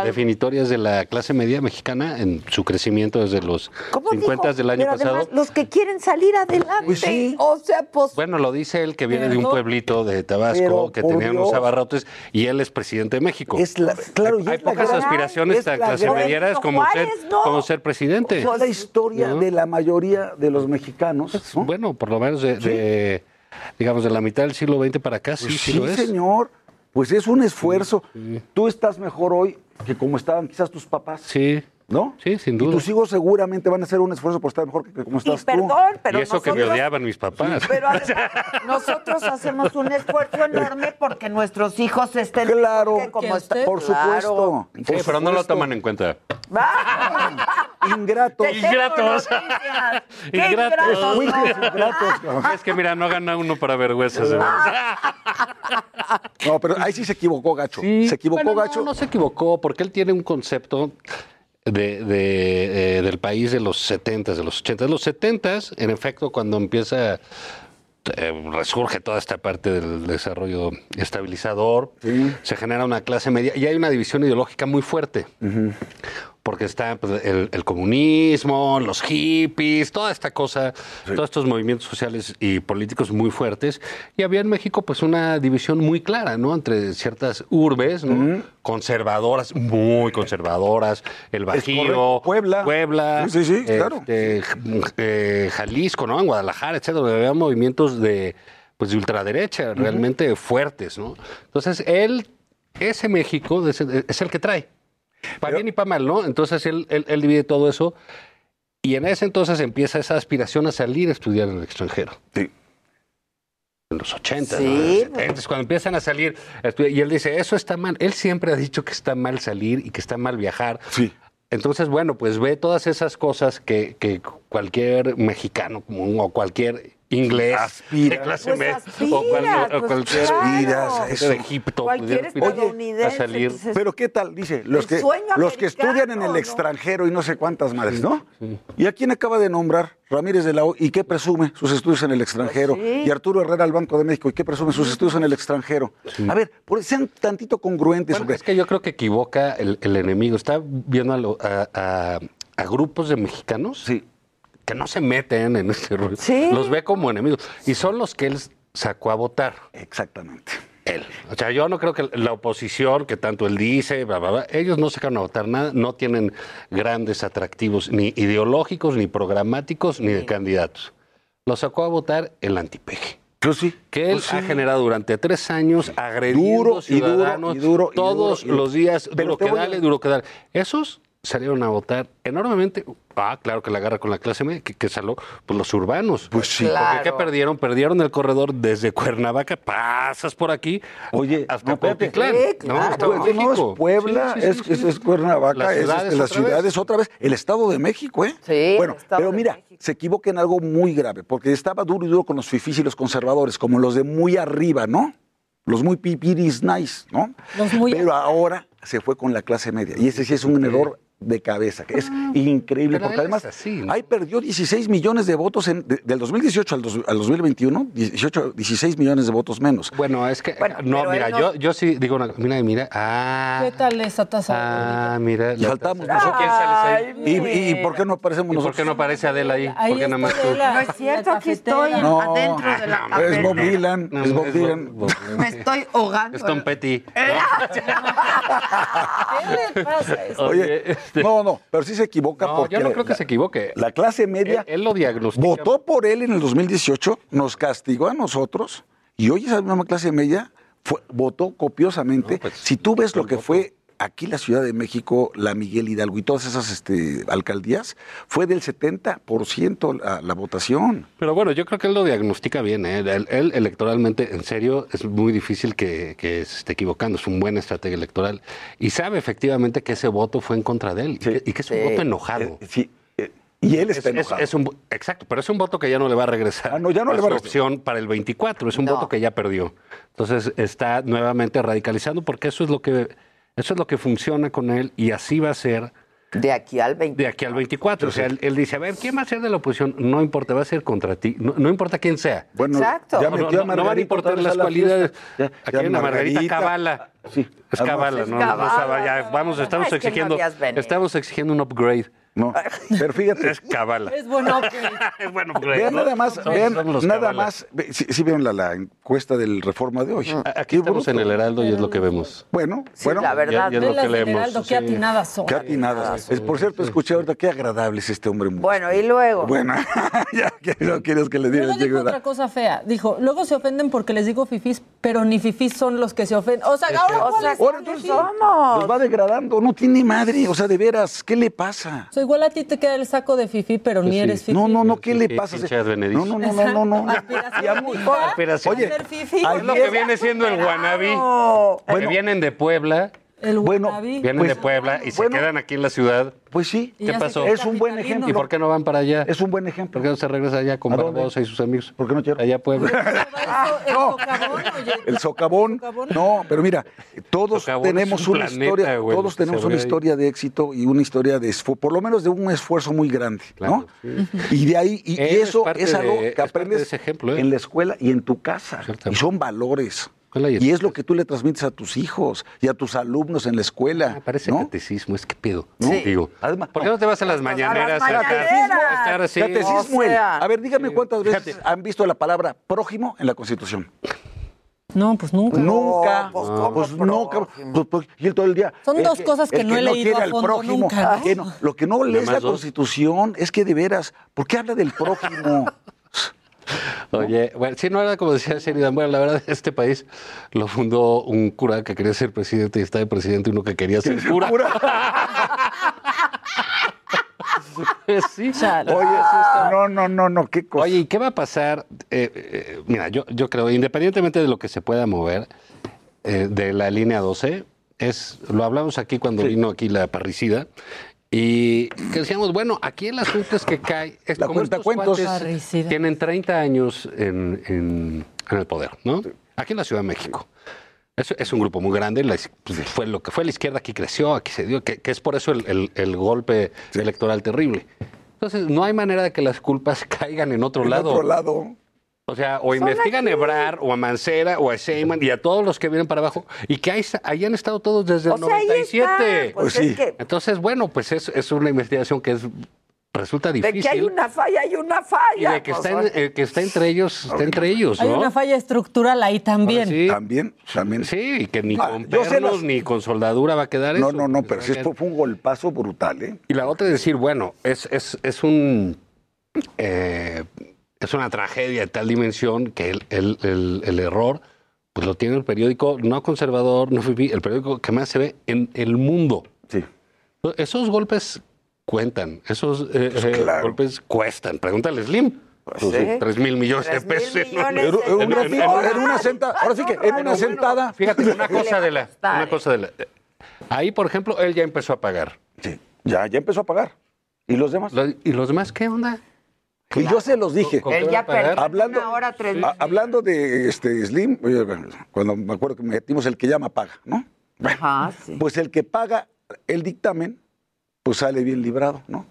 definitorias de la clase media mexicana en su crecimiento desde los ¿Cómo 50 dijo? del año Pero pasado. además, los que quieren salir adelante. Pues sí. O sea, pues. Bueno, lo dice él que viene de un pueblito de Tabasco Pero, que tenía unos Dios. abarrotes y él es presidente de México. Es la, claro, Hay es la pocas gran- aspiraciones es tan la clase medieras como ¿no? como ser presidente. Es la historia ¿No? de la mayoría de los mexicanos. ¿no? Bueno, por lo menos de, de, digamos, de la mitad del siglo XX para acá, sí, Pues sí, sí, lo es. señor. Pues es un esfuerzo. Tú estás mejor hoy que como estaban quizás tus papás. Sí. ¿no? Sí, sin Y duda. tus hijos seguramente van a hacer un esfuerzo por estar mejor que como estás tú. perdón, pero y eso que me odiaban mis papás. Pero además, nosotros hacemos un esfuerzo enorme porque nuestros hijos estén Claro, mejor que como por Claro. supuesto. Sí, Por pero no lo supuesto. toman en cuenta. Ingratos. Ingratos. noticias. ¡Qué Ingratos. Es que mira, no gana uno para vergüenzas. de verdad. No, pero ahí sí se equivocó, Gacho. Sí. Se equivocó, Bueno, no, Gacho. No, se equivocó, porque él tiene un concepto de, de, eh, del país de los 70s, de los 80s. Los 70s, en efecto, cuando empieza, eh, resurge toda esta parte del desarrollo estabilizador, se genera una clase media y hay una división ideológica muy fuerte. Porque está pues, el, el comunismo, los hippies, toda esta cosa, todos estos movimientos sociales y políticos muy fuertes. Y había en México pues una división muy clara, ¿no? Entre ciertas urbes, ¿no? Conservadoras, muy conservadoras, el Bajío. Puebla. Puebla, Sí, sí, claro. este, J- eh, Jalisco, ¿no? En Guadalajara, etcétera. donde Había movimientos de, pues, de ultraderecha realmente fuertes, ¿no? Entonces, él, ese México es el que trae. Para bien y para mal, ¿no? Entonces, él, él, él divide todo eso. Y en ese entonces empieza esa aspiración a salir a estudiar en el extranjero. Sí. En los 80, Sí, ¿no? Entonces, cuando empiezan a salir, a estudiar, y él dice, eso está mal. Él siempre ha dicho que está mal salir y que está mal viajar. Sí. Entonces, bueno, pues ve todas esas cosas que, que cualquier mexicano común o cualquier inglés Aspira. de clase Pues media o, cual- o pues cualquier claro. Aspiras a eso. de Egipto Cualquier estadounidense a salir. dices, Pero qué tal, dice, los que, los estudian en el ¿no? extranjero y no sé cuántas madres, ¿no? ¿Y a quién acaba de nombrar? Ramírez de la O, ¿y qué presume? Sus estudios en el extranjero. Pues sí. Y Arturo Herrera al Banco de México, ¿y qué presume? Sus estudios en el extranjero. A ver, por- sean tantito congruentes, Bueno, es que yo creo que equivoca el, el enemigo. Está viendo a, lo- a- a- a grupos de mexicanos Sí. Que no se meten en este rollo. Sí. Los ve como enemigos. Y son los que él sacó a votar. Exactamente. Él. O sea, yo no creo que la oposición, que tanto él dice, bla, bla, bla, ellos no sacaron a votar nada, no tienen grandes atractivos ni ideológicos, ni programáticos, ni de candidatos. Lo sacó a votar el antipeje. Yo sí. Que él Pues sí. ha generado durante tres años agrediendo Duro y duro, ciudadanos y duro, y todos duro, y duro. los días, Pero duro que a- dale, duro que dale. Esos salieron a votar enormemente. Ah, claro que la agarra con la clase media, que, que salió pues, los urbanos. Pues sí. Porque ¿qué Claro. perdieron? Perdieron el corredor desde Cuernavaca, pasas por aquí, Oye, hasta no. Cuautitlán. No, claro. hasta Pues, no, México. es Puebla, Sí, sí, es, sí, es- sí. es Cuernavaca, Las es, las vez. ciudades otra vez, el Estado de México, ¿eh? Sí, Bueno, el pero de mira, México. se equivoca en algo muy grave, porque estaba duro y duro con los fifís y los conservadores, como los de muy arriba, ¿no? Los muy pipiris nice, ¿no? Los muy pero ahora se fue con la clase media, y ese sí es un error de cabeza, que es increíble, Pero porque además así, ¿no? ahí perdió 16 millones de votos en- de- del 2018 al, dos- al 2021, 18, 16 millones de votos menos. Bueno, es que, Bueno, no, mira, no- yo, yo sí digo una mira, mira, ah, ¿Qué tal esa taza? ah, mira. taza. nosotros. ¿Quién sales ahí? ¿Y, y por qué no aparecemos ¿Y por nosotros? qué no aparece Adela ahí? Ahí ¿Por qué nada más tú? No es cierto, aquí estoy. No, adentro de la Es Bob. Dylan, No, es Bob es Dylan. Bob- Bob- Me estoy ahogando. Es Tom Petty. ¿Qué le pasa? Oye, este- no, no, pero sí se equivoca No, porque yo no la- creo que se equivoque. la clase media Él, él lo diagnostica. votó por él en el 2018, nos castigó a nosotros y hoy esa misma clase media fue- votó copiosamente. No, pues, si tú ves lo que fue aquí la Ciudad de México, la Miguel Hidalgo y todas esas este, alcaldías, fue del 70% la, la votación. Pero bueno, yo creo que él lo diagnostica bien. ¿eh? Él, él electoralmente, en serio, es muy difícil que, que se esté equivocando. Es un buen estratega electoral. Y sabe efectivamente que ese voto fue en contra de él. y que- Y, que, es un Sí. voto enojado. Eh, sí, eh, y él está Es- es- enojado. es un vo- exacto, pero es un voto que ya no le va a regresar. Ah, no, ya no a le va a regresar. opción para el 24. Es un No. voto que ya perdió. Entonces está nuevamente radicalizando porque eso es lo que eso es lo que funciona con él y así va a ser De aquí al 20. de aquí al 24. O sea, él, él dice, a ver, ¿quién va a ser de la oposición? No importa, va a ser contra ti. No, no importa quién sea. Bueno, Exacto. ya No, metió no, a no van a importar las a la cualidades. Ya- Aquí hay una Margarita Margarita. Cabala. Sí, Es Cabala, no, Cabala. ya, vamos, estamos no exigiendo, estamos exigiendo un upgrade. No, pero fíjate, Es Cabala. Es bueno que... Es bueno. Vean nada más, vean nada Cabala. más. Sí, sí vieron la, la encuesta del Reforma de hoy. A- Aquí estamos en el Heraldo y es lo que vemos. Bueno, Sí, bueno. la verdad. es lo que leemos, Heraldo, sí. qué atinadas son. Qué atinadas. Es, por cierto, escuché ahorita qué agradable es este hombre. Bueno, y luego. Bueno, ya que no quieres que le diga el dijo otra cosa fea. Dijo, luego se ofenden porque les digo fifís Pero ni fifís son los que se ofenden. O sea, ahora, o sea, ¿cuál ¿cuáles fifí? somos? Los va degradando, no tiene madre. O sea, de veras, ¿qué le pasa? O sea, igual a ti te queda el saco de fifí, pero Pues ni sí. eres fifí. No, no, no, ¿qué le pasa? No, no, no, no, no, no. Aspiración. Oye, Es lo que viene siendo el wannabe. Que Bueno. vienen de Puebla, El Bueno, vienen Pues, de Puebla y se quedan aquí en la ciudad. Pues sí. ¿Qué pasó? Es un buen ejemplo. ¿Y por qué no van para allá? Es un buen ejemplo. ¿Por qué no se regresa allá con. Barbosa y sus amigos? ¿Por qué no quiero? Allá a Puebla. ¿El socavón, oye? El socavón. ¿Socavón? No, pero mira, todos Socavón tenemos un una planeta, historia, güey, todos tenemos una ahí. historia de éxito y una historia de esfuerzo, por lo menos de un esfuerzo muy grande, ¿no? Y de ahí, y, eso es algo que aprendes ejemplo, ¿eh? en la escuela y en tu casa. Y son valores. Y Y es lo que tú le transmites a tus hijos y a tus alumnos en la escuela. Ah, parece ¿no? catecismo, es que pedo. ¿No? Digo, Además, ¿por qué no te vas a las mañaneras? a las mañaneras. a estar así? Catecismo, O el- sea, a ver, dígame cuántas veces Fíjate. han visto la palabra prójimo en la Constitución. No, pues nunca. Nunca, pues, pues, ¿cómo nunca, prójimo? pues, pues, y él todo el día. Son el dos cosas que no he leído quiere a fondo prójimo, nunca, ¿no? que no- lo que no lees la dos. Constitución es que de veras, ¿por qué habla del prójimo? Oye, bueno, sí, no era como decía Sheridan. Bueno, la verdad, este país lo fundó un cura que quería ser presidente y está de presidente uno que quería ser cura. sí. Oye, no, no, no, no, qué cosa. Oye, ¿y qué va a pasar? Eh, eh, mira, yo, yo creo, independientemente de lo que se pueda mover eh, de la línea 12, es, lo hablamos aquí cuando vino aquí la parricida, y que decíamos, bueno, aquí el asunto es que cae, es La como cuenta estos cuentos. cuates Parricida. tienen 30 años en, en- en el poder, ¿no? Aquí en la Ciudad de México. Es, es un grupo muy grande, la is- pues, fue lo que fue la izquierda, aquí creció, aquí se dio, que, que es por eso el, el- el golpe electoral terrible. Entonces, no hay manera de que las culpas caigan en otro En lado. otro lado. O sea, o investigan a Ebrar, o a Mancera, o a Sheinman, y a todos los que vienen para abajo, y que ahí, ahí han estado todos desde O el sea, ahí 97. está. Pues Pues es sí. que Entonces, bueno, pues es, es una investigación que es resulta de difícil. que hay una falla, hay una y falla. de que pues, está, en- eh, que está entre ellos, está entre ellos, Hay ¿no? una falla estructural ahí también. Sí, También, también. sí, y que ni Ah, con las- ni con soldadura va a quedar No, eso. no, no, pero a quedar- fue un golpazo brutal, ¿eh? Y la otra es decir, bueno, es, es, es un eh, es una tragedia de tal dimensión que el, el- el- el error pues lo tiene el periódico no conservador, no FIFI, el periódico que más se ve en el mundo. Sí. Esos golpes cuentan, esos eh, Pues eh, claro. golpes cuestan. Pregúntale Slim. Pues sí. Tres mil millones de pesos. en millones una sentada. Ahora sí que en una sentada. Fíjate, una cosa de la, una cosa de la. Ahí, por ejemplo, él ya empezó a pagar. Sí, ya, ya empezó a pagar. ¿Y los demás? ¿Y los demás qué onda? Y yo se los dije. ¿Con qué Él ya a perdió Hablando- una hora, tres Ah, hablando de este Slim, oye, cuando me acuerdo que metimos el que llama paga, ¿no? Bueno, Ajá, sí. pues el que paga el dictamen, pues sale bien librado, ¿no?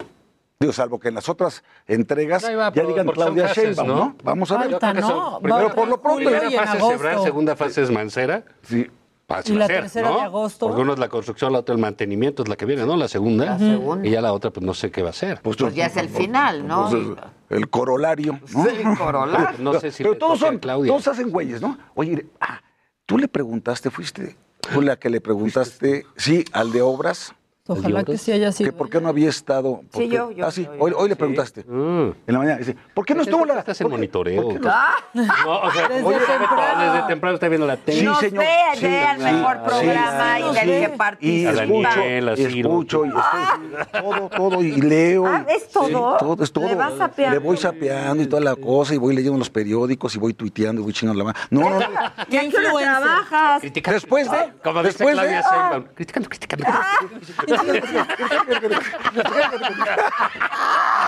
Digo, salvo que en las otras entregas va, ya digan Claudia Sheinbaum, ¿no? ¿no? Vamos a ver. Falta, no, primero, por lo pronto, Primera fase es segunda fase es Mancera. Sí. Fácil Y la hacer, tercera ¿no? de agosto. Porque uno es la construcción, la otra el mantenimiento, es la que viene, ¿no? La segunda. La segunda. Y ya la otra, pues no sé qué va a hacer. Pues ya es el final, ¿no? Pues, el corolario, ¿no? El corolario. No sé si Pero todos son, Claudia. todos hacen güeyes, ¿no? Oye, ah, tú le preguntaste, fuiste tú la que le preguntaste, sí, al de obras, Ojalá que sí haya que sido. por qué no había estado. Sí, yo, yo, Ah, sí, yo, hoy, hoy le preguntaste. Mm. En la mañana, dice, ¿por qué no estuvo la. Estás en por qué- monitoreo. por qué no- Ah, No, o sea, Desde oye, temprano. desde temprano está viendo la tele. Sí, señor. ve, Sí, ve al sí, mejor sí, programa sí, y del sí. que Y participa. A escucho, y escucho, y estoy, todo, todo, y leo. Ah, ¿es todo? Sí, todo, es todo. ¿Le vas sapeando? Le voy sapeando y toda la cosa, y voy leyendo los periódicos, y voy tuiteando, y voy chingando la mano. No, no, no. ¿Y qué hora influencer. trabajas? Criticando, Después de- Como después de- Sheinbaum. Criticando, criticando.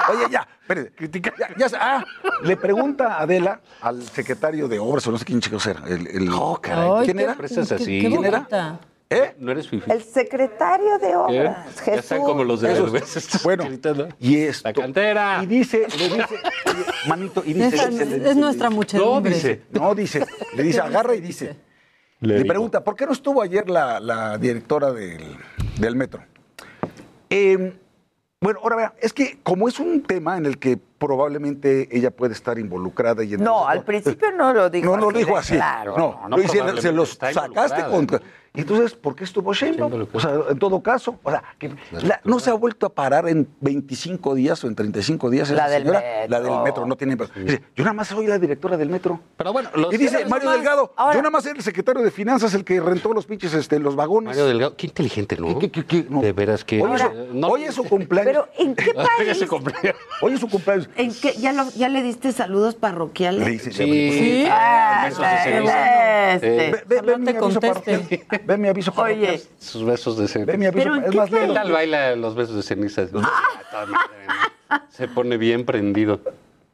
Oye, ya, espérate. Ya, ya ah, le pregunta Adela al secretario de Obras, o no sé quién chicos era. El, el- Oh, caray. Ay, ¿Quién qué- era? Presas qué- así. qué ¿Quién era? bonita. ¿Eh? No eres fifi. El secretario de ¿Qué? obras, Ya están como los de Esos- Derbez, Bueno, gritando. y esto. La cantera. Y dice, le dice, manito, y dice. Esa- dice, es dice, nuestra No, muchedumbre. dice. No, dice, le dice, agarra y dice. Le, pregunta, ¿por qué no estuvo ayer la, la directora del, del metro? Eh, bueno, ahora vea, es que como es un tema en el que probablemente ella puede estar involucrada. Y no, al principio no lo dijo No, no lo dijo así. Claro. No, no, se, se, los sacaste contra. Y entonces, ¿por qué estuvo Sheinbaum? O sea, en todo caso, o sea, que no se ha vuelto a parar en 25 días o en 35 días la del señora, metro. la del metro, no tiene. Dice, yo nada más soy la directora del metro. Pero bueno, y dice Mario Delgado, yo nada más soy el secretario de finanzas, el que rentó los pinches, este, los vagones. Mario Delgado, qué inteligente, ¿no? ¿Qué, qué, qué, no. De veras que. Hoy, es, no, hoy es su cumpleaños. Pero ¿en qué país? su cumpleaños. Hoy es su cumpleaños. ¿En qué? ¿Ya, lo, ¿Ya le diste saludos parroquiales? Le hice, sí. ¿Sí? Ah, besos de ceniza. Este. Ve, ve, ve No mi aviso. Ve mi aviso Oye, parroquial. Sus besos de ceniza. Ve mi aviso ¿Pero es qué más ¿Qué lento. tal baila los besos de ceniza? Ah, mía. Se pone bien prendido.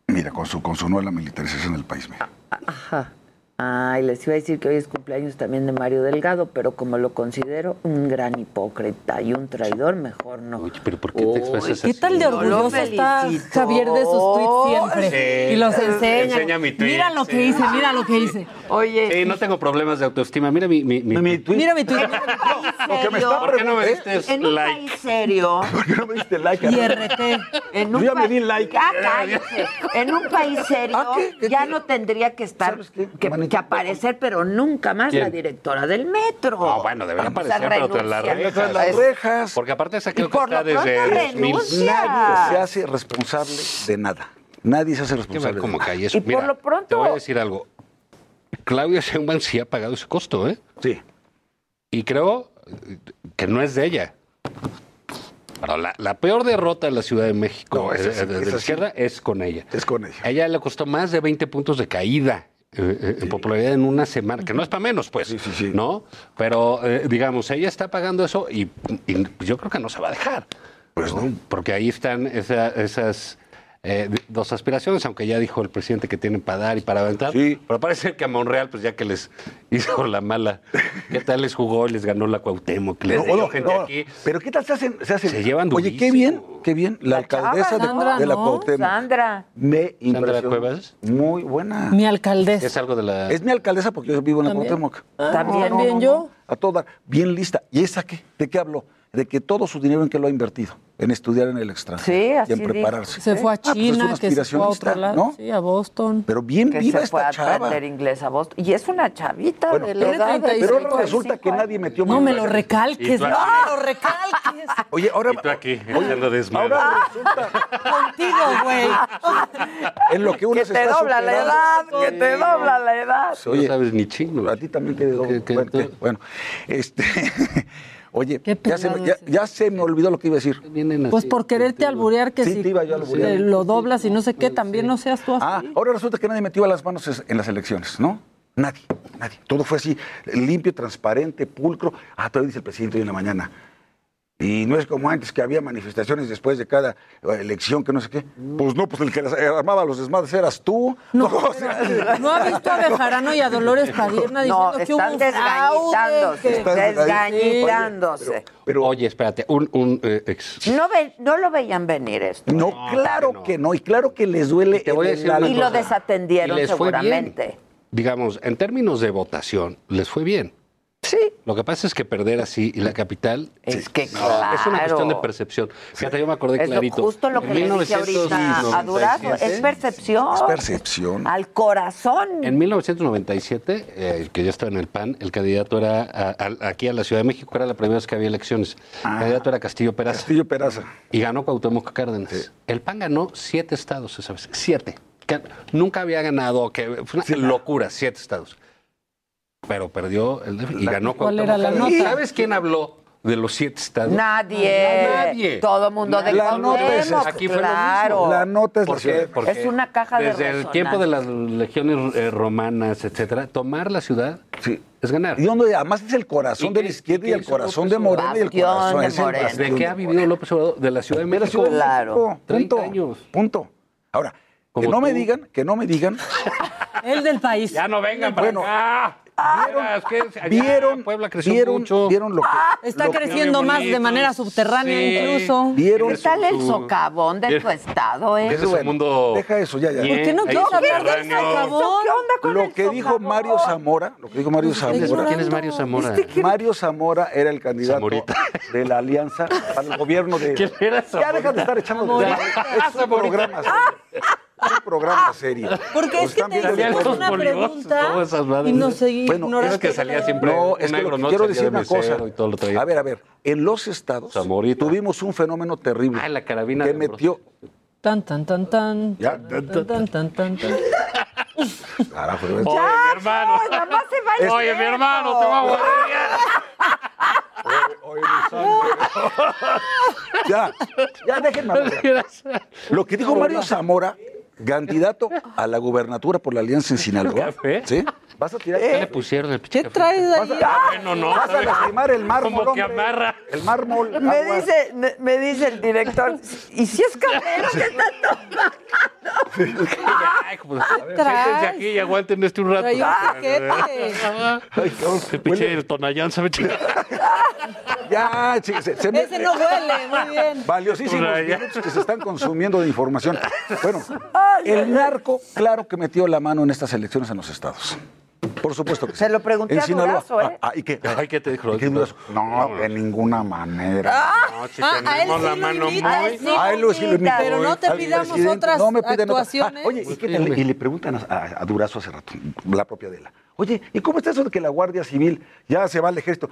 Mira, con su, con su nueva militarización del país, mira. Ajá. Ay, les iba a decir que hoy es cumpleaños también de Mario Delgado, pero como lo considero un gran hipócrita y un traidor, mejor no. Oye, pero ¿por qué te expresas ¿Qué así? tal de No lo orgulloso está felicito. Javier de sus tweets siempre? Sí. Y los enseña. Enseña mi tweet, Mira lo que sí. hice, mira lo que hice. Oye, Sí, no tengo problemas de autoestima. Mira mi, mi, mi- Mi tweet. Mira mi tweet. Lo que me está ¿Por qué no me diste en un like? país serio, ¿Por qué no me diste like? Y RT. en Yo un ya me di like. Ah, cállese. En un país serio ¿Ah, qué? ¿Qué ya no tendría que estar ¿Sabes qué, que? Que aparecer, pero nunca más ¿Quién? la directora del metro. Ah, bueno, debería Vamos aparecer, pero tras las rejas. Las rejas. Porque aparte esa creo Y que por está desde 2000. renuncia. Nadie se hace responsable de nada. Nadie se hace responsable cae eso. Y por Mira, lo pronto- Te voy a decir algo. Claudia Sheinbaum sí ha pagado ese costo, ¿eh? Sí. Y creo que no es de ella. Pero la, la peor derrota de la Ciudad de México No, esa eh, de, la sí. izquierda es con ella. Es con ella. A ella le costó más de 20 puntos de caída eh, eh, en popularidad en una semana, que no es para menos, pues, Sí, sí, sí. ¿no? Pero, eh, digamos, ella está pagando eso y, y yo creo que no se va a dejar. Pues no. Porque ahí están esa- esas eh, dos aspiraciones, aunque ya dijo el presidente que tienen para dar y para aventar. Sí. Pero parece que a Monreal, pues ya que les hizo la mala, ¿qué tal les jugó y les ganó la Cuauhtémoc? les No, dio no, gente no, aquí. Pero ¿qué tal se hacen? Se, hacen? Se llevan Oye, qué bien, qué bien. La, La chava, alcaldesa de, Sandra, de la ¿no? Cuauhtémoc. Sandra. Me impresionó. Cuevas? Muy buena. Mi alcaldesa. Es algo de la... Es mi alcaldesa porque yo vivo en la ¿También? Cuauhtémoc. ¿También? ¿También yo? A toda, bien lista. ¿Y esa qué? ¿De qué habló? De que todo su dinero en qué lo ha invertido. En estudiar en el extranjero. Sí, así Y en dijo. prepararse. Se fue a Ah, pues es China, que se fue a otro aspiracionista, lado. ¿no? Sí, a Boston. Pero bien Que viva se fue esta a chava. aprender inglés a Boston. Y es una chavita Bueno, de pero- la edad de Pero ahora 35 resulta que nadie metió No me lo recalques, no me lo recalques. Oye, ahora. Y tú aquí, oye, echando desmadre. ahora resulta Contigo, güey. en lo que uno Que se te está dobla la edad, que te dobla la edad. Oye, no sabes ni chingo. a ti también te. ¿qué? Bueno, este. Oye, ya se, me, pelado ya, es ese. ya se me olvidó lo que iba a decir. Pues por quererte alburear que Sí, si te iba yo a alburear. eh, lo doblas y no sé qué, también no seas tú así. Ah, ahora resulta que nadie metió las manos en las elecciones, ¿no? Nadie, nadie. Todo fue así, limpio, transparente, pulcro. Ah, todavía dice el presidente hoy en la mañana. Y no es como antes que había manifestaciones después de cada eh, elección, que no sé qué. Pues no, pues el que las- armaba los desmadres eras tú. No, o sea, ¿no ha visto a Bejarano y a Dolores Padierna diciendo No, que hubo están un desgañitándose. que- Están Desgañitándose. pero Oye, espérate, un, un eh, ex... No, ve- no lo veían venir esto. no, claro que no. Y claro que les duele te voy a decir Y lo desatendieron Y les fue bien. seguramente. Digamos, en términos de votación, les fue bien. Sí. Lo que pasa es que perder así y la capital Es que no, claro. es una cuestión de percepción. Fíjate, yo me acordé Es lo- clarito. justo lo En que le dije ahorita a Durazo. Es percepción. Es percepción. Al corazón. En 1997, eh, que yo estaba en el PAN, el candidato era a- a- aquí a la Ciudad de México, era la primera vez que había elecciones. El candidato era Castillo Peraza. Castillo Peraza. Y ganó Cuauhtémoc Cárdenas. El PAN ganó siete estados esa vez. Siete. Que nunca había ganado, que fue una locura, siete estados. Pero perdió el DF y ganó ¿Cuál era la nota? ¿Sabes quién habló de los siete estados? Nadie. Nadie. Todo mundo de La nota es Aquí fue lo claro. mismo. La nota es la. Porque Es una caja de Desde el resonancia. tiempo de las legiones eh, romanas, etcétera, tomar la ciudad Sí. es ganar. Y donde además es el corazón ¿Y de qué- la izquierda y qué el hizo corazón López de Morena y el corazón de es el Morena. bastión ¿De qué ha vivido López Obrador? De la Ciudad de México. Claro. México. 30 Punto. años. Punto. Ahora, que no me tú. digan, que no me digan. El del país. Ya no vengan para Bueno, acá. Vieron, Puebla creció vieron, mucho. vieron lo que Está lo que- creciendo más de manera subterránea Sí. incluso. vieron ¿Qué tal el socavón de tu estado, eh? Ese es un mundo. Deja eso, ya, ya. bien, ¿Por qué no ahí quieres hablar del socavón? ¿Qué onda con Lo el que dijo socavón? Mario Zamora, lo que dijo Mario Zamora. ¿Quién es Mario Zamora? Mario Zamora era el candidato Zamorita. de la alianza para el gobierno de. ¿Quién era Ya Zamorita? deja de estar echando. Zamorita. Es un programa serio. Es un programa serio. Porque es que están te hicimos una pregunta y nos seguí Bueno, ignorando. Es que salía siempre No, es que lo que quiero decir de una cosa. y todo lo traía. A ver, a ver. En los estados Zamorita. tuvimos un fenómeno terrible Ah, la carabina que metió. Tan, tan, tan, tan. Ya. Tan, tan, tan, tan, tan. Carajo, ¿ves? Oye, mi hermano. No, nada más se va el Oye, mi hermano, te va a Ya, ya déjenme hablar. Lo que dijo Mario Zamora, candidato a la gubernatura por la Alianza en Sinaloa. ¿Café? ¿Sí? Vas a tirar. ¿Qué le pusieron el pinche ¿Qué café? traes Vas ahí? a, Bueno, no. vas a lastimar el mármol. Como que hombre. amarra. El mármol. Me dice, me, me dice el director, ¿y si es café lo que está tomando? Ay, como- Siéntense aquí y aguanten este un rato. Trae un paquete. Ay, cabrón, El pinche el Tonayán sabe chingar. Ya, sí, se, se me- Ese no huele, muy bien. Valiosísimos minutos que se están consumiendo de información. Bueno, el narco, claro que metió la mano en estas elecciones en los estados. Por supuesto que sí. Se lo pregunté En a Sinaloa. Durazo, ¿eh? Ah, ah, ¿y qué? Ay, ¿qué te dijo? ¿Y qué Durazo? No, de ninguna manera. No, si Ah, a él tenemos sí la mano invita, muy... a él sí A él lo sí lo invito. Pero no te pidamos otras no me piden actuaciones. Ah, oye, ¿y, qué tal? y le preguntan a, a- a Durazo hace rato, la propia Adela. Oye, ¿y cómo está eso de que la Guardia Civil ya se va al ejército?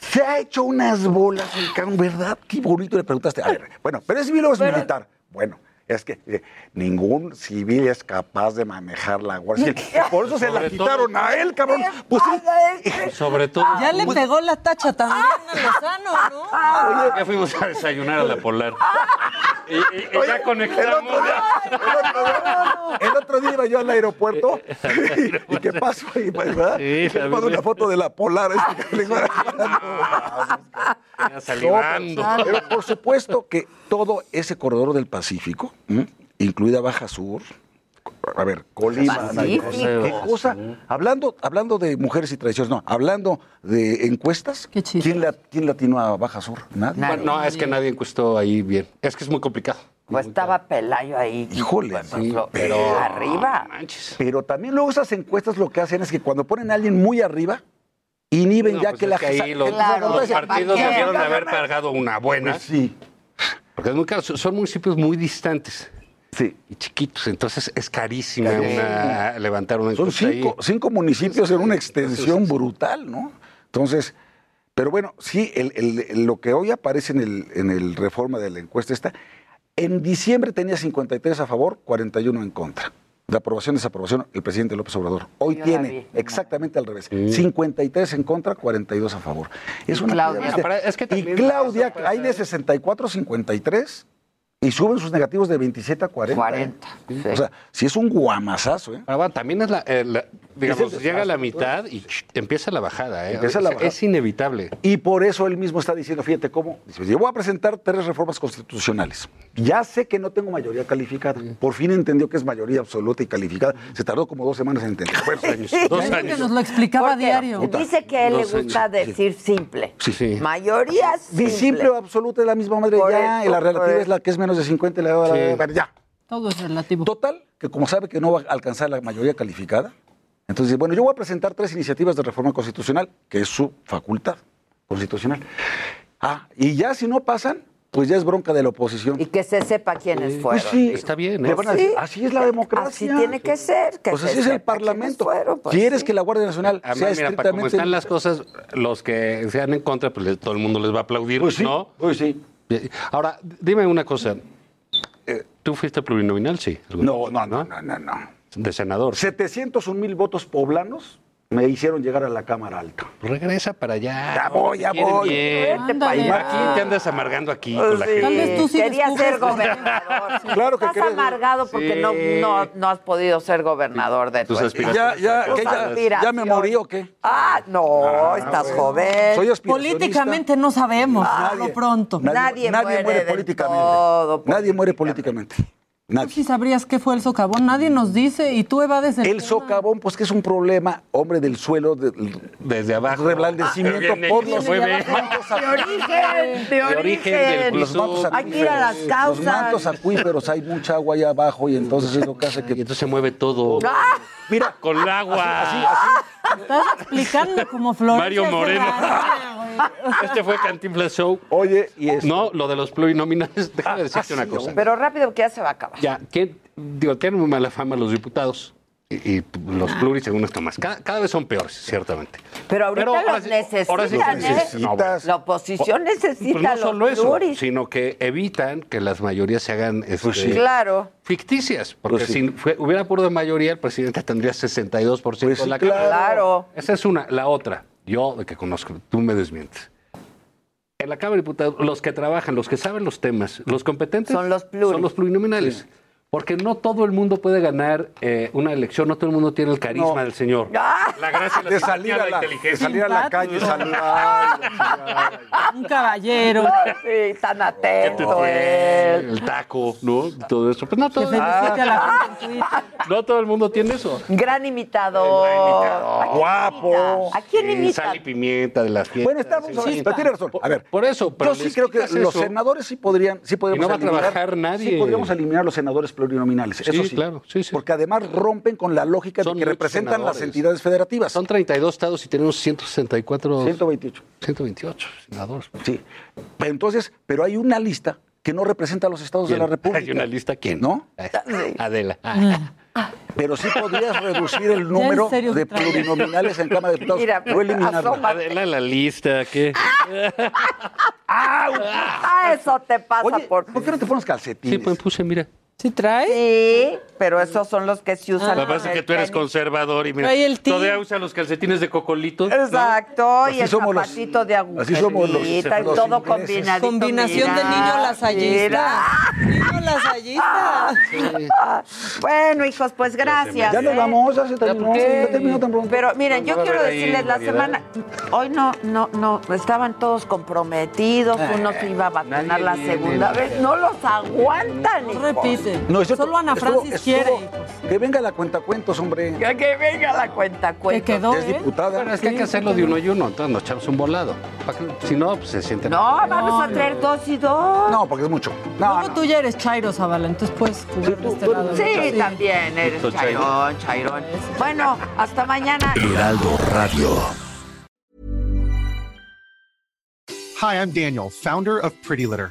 Se ha hecho unas bolas el cabrón, ¿verdad? Qué bonito le preguntaste. A ver, bueno, ¿pero es civil o es militar? Bueno, es que eh, ningún civil es capaz de manejar la Guardia Civil. Por eso se la quitaron a él, cabrón. Pues. Sobre todo... Ya le pegó la tacha también a Lozano, ¿no? Ya fuimos a desayunar a la Polar. Y, y- y ya El otro, día, el, otro día, el otro día iba yo al aeropuerto y, ¿y qué pasó ahí, pues, verdad? Sí, una foto de la polar. este salivando. No, pero, pero por supuesto que todo ese corredor del Pacífico, ¿m? incluida Baja Sur, a ver, Colima, qué cosa, hablando, hablando de mujeres y tradiciones, no, hablando de encuestas. ¿quién, la, ¿quién latino a Baja Sur? Nadie. Nadie. Bueno, no, es que nadie encuestó ahí bien. Es que es muy complicado. Pues estaba Pelayo ahí. Híjole, Pues, sí, lo- pero- Arriba. Manches. Pero también luego esas encuestas lo que hacen es que cuando ponen a alguien muy arriba, inhiben No, ya pues que es la que ahí los, Claro, los partidos debieron de haber pagado una buena. Pues sí, Porque es muy caro. Son municipios muy distantes sí. y chiquitos. Entonces es carísima una, levantar una Son ahí. cinco, cinco municipios en una extensión brutal, ¿no? Entonces, pero bueno, sí, el- el- el- lo que hoy aparece en el, en el reforma de la encuesta está, en diciembre tenía 53 a favor, 41 en contra. De aprobación, desaprobación, el presidente López Obrador. Hoy Yo tiene exactamente al revés. 53 en contra, 42 a favor. Es una Claudia. es que y Claudia, hay de ser. 64 a 53 y suben sus negativos de 27 a 40. 40. sí. O sea, sí es un guamazazo, ¿eh? Pero bueno, también es la, eh, la- digamos, Es llega a la mitad y ch, empieza la bajada. ¿eh? Empieza la Es- bajada. Es inevitable. Y por eso él mismo está diciendo, fíjate cómo, dice, yo voy a presentar tres reformas constitucionales. Ya sé que no tengo mayoría calificada. Por fin entendió que es mayoría absoluta y calificada. Se tardó como dos semanas en entender. Bueno, Dos Que años. nos lo explicaba Porque diario. Dice que a él le Dos gusta años. decir simple. Sí. Sí. Mayoría simple. y simple o absoluta es la misma madre Por ya, eso, y la relativa es la que es menos de 50 y la Sí. bueno, ya. Todo es relativo. Total, que como sabe que no va a alcanzar la mayoría calificada, entonces, bueno, yo voy a presentar tres iniciativas de reforma constitucional, que es su facultad constitucional. Ah, y ya si no pasan, pues ya es bronca de la oposición. Y que se sepa quiénes Sí. fueron. Pues sí, Está bien, ¿eh? van a Sí. decir, así es la democracia. Así tiene que ser. Que Pues se así es el Parlamento. fueron, pues ¿Quieres sí. que la Guardia Nacional Además, sea mira, para estrictamente... cómo están las cosas, los que sean en contra, pues todo el mundo les va a aplaudir, Pues sí, ¿no? pues sí. Ahora, dime una cosa. Eh, ¿Tú fuiste plurinominal? Sí. No, no, no, no, no, no. De senador. 701 mil votos poblanos me hicieron llegar a la Cámara Alta. Regresa para allá. Ya voy, Te ya voy. Vete allá. Te andas amargando aquí Pues con la sí. gente. Tal vez tú sí Quería descubres ser gobernador. Claro que Estás querías- amargado porque Sí. no, no, no has podido ser gobernador de tu Tus aspiraciones. ¿Ya, ya, Tus ¿qué, ya, ya me morí o qué? Ah, no, estás joven. Soy. Políticamente no sabemos, por Nadie. lo pronto. Nadie muere del políticamente. todo. Nadie muere políticamente. Nadie. si sabrías qué fue el socavón, nadie nos dice y tú evades el El socavón, pues que es un problema, hombre, del suelo, de- Desde abajo. reblandecimiento Ah, por los De origen, de De origen. Los mantos piso. Hay que ir a las Los causas. mantos acuíferos, hay mucha agua allá abajo y entonces es lo que hace Y que... entonces se mueve todo. ¡Ah! Mira, Con el agua. así, así. Estás explicando como Florencia. Mario Moreno. Este fue Cantinflas Show. Oye, y esto... No, lo de los plurinominales. Déjame decirte una cosa. Pero rápido que ya se va a acabar. Ya, ¿quién- digo, tienen muy mala fama los diputados y, y los pluris según esto más. Cada, cada vez son peores, ciertamente. Pero ahorita Pero ahora los sí- necesitan, ahora sí que ¿eh? necesitas. La oposición necesita Pues no los solo eso, pluris. sino que evitan que las mayorías se hagan este, sí. Claro. ficticias. Porque Pues sí. si fue- hubiera puro de mayoría, el presidente tendría 62% Pues de sí, la. Cámara. Claro. Esa es una. La otra, yo de que conozco, tú me desmientes. En la Cámara de Diputados, los que trabajan, los que saben los temas, los competentes Son los pluris. son los plurinominales. Porque no todo el mundo puede ganar eh, una elección, no todo el mundo tiene el carisma No. del señor. ¡Ah! La gracia, la De salir, a la, inteligencia. salir a la calle, salir... Ay, Un caballero. Sí, tan atento tiene él. el taco, ¿no? Todo eso. Pues no todo, felicite a la gente en Twitter. no todo el mundo tiene eso. Gran imitador. imitador. ¿A quién Guapo. ¿A quién imita? Sal y pimienta de las fiestas. Bueno, estamos... Sí, pero tiene razón. A ver, Por eso, pero yo sí creo que los senadores sí podrían, sí podríamos Y no va a trabajar nadie. Sí podríamos eliminar los senadores plurinominales. eso Sí, claro, sí, sí. Porque además rompen con la lógica Son de que representan las entidades federativas. Son 32 estados y tenemos 164. 128. 128 senadores. Sí. Entonces, pero hay una lista que no representa a los estados de la. República. Hay una lista, ¿quién? ¿No? Adela. Pero sí podrías reducir el número serio de plurinominales en Cámara de Diputados. Mira, no eliminarlo. Adela la lista, ¿qué? Ah, eso te pasa Oye, por... ¿por qué no te pones calcetines? Sí, pues puse, mira. ¿Sí trae? Sí, pero esos son los que se usan. Lo que pasa es que tú eres conservador y mira, el todavía usa los calcetines de cocolito. ¿no? Exacto, y Así el somos los- zapatito de agujita así somos los- y los todo ingleses. combinadito. Combinación de niño lasallista. Niño lasallista. Bueno, hijos, pues gracias. Ya nos ¿eh? vamos, ya se terminó. ¿por qué? Ya terminó tan pronto. Pero miren, yo quiero decirles, la semana, hoy no, no, no, estaban todos comprometidos, uno se iba a vacunar la segunda vez, no los aguantan, No hijos. Repite. No, es cierto, Solo Ana Francis estuvo- quiere. Que venga la cuentacuentos, hombre. Que, que venga la cuenta, Que cuenta. quedó, Es ¿eh? diputada. Bueno, es que hay que hacerlo de uno y uno, entonces nos echamos un volado. Si no, pues se sienten. No, vamos a traer dos y dos. No, porque es mucho. No, Luego no. tú ya eres Chairo, Zavala, entonces puedes jugar de este tú lado. Sí, también eres Tú, Chairo. chairón, chairón. Bueno, hasta mañana. Heraldo Radio. Hi, I'm Daniel, founder of Pretty Litter.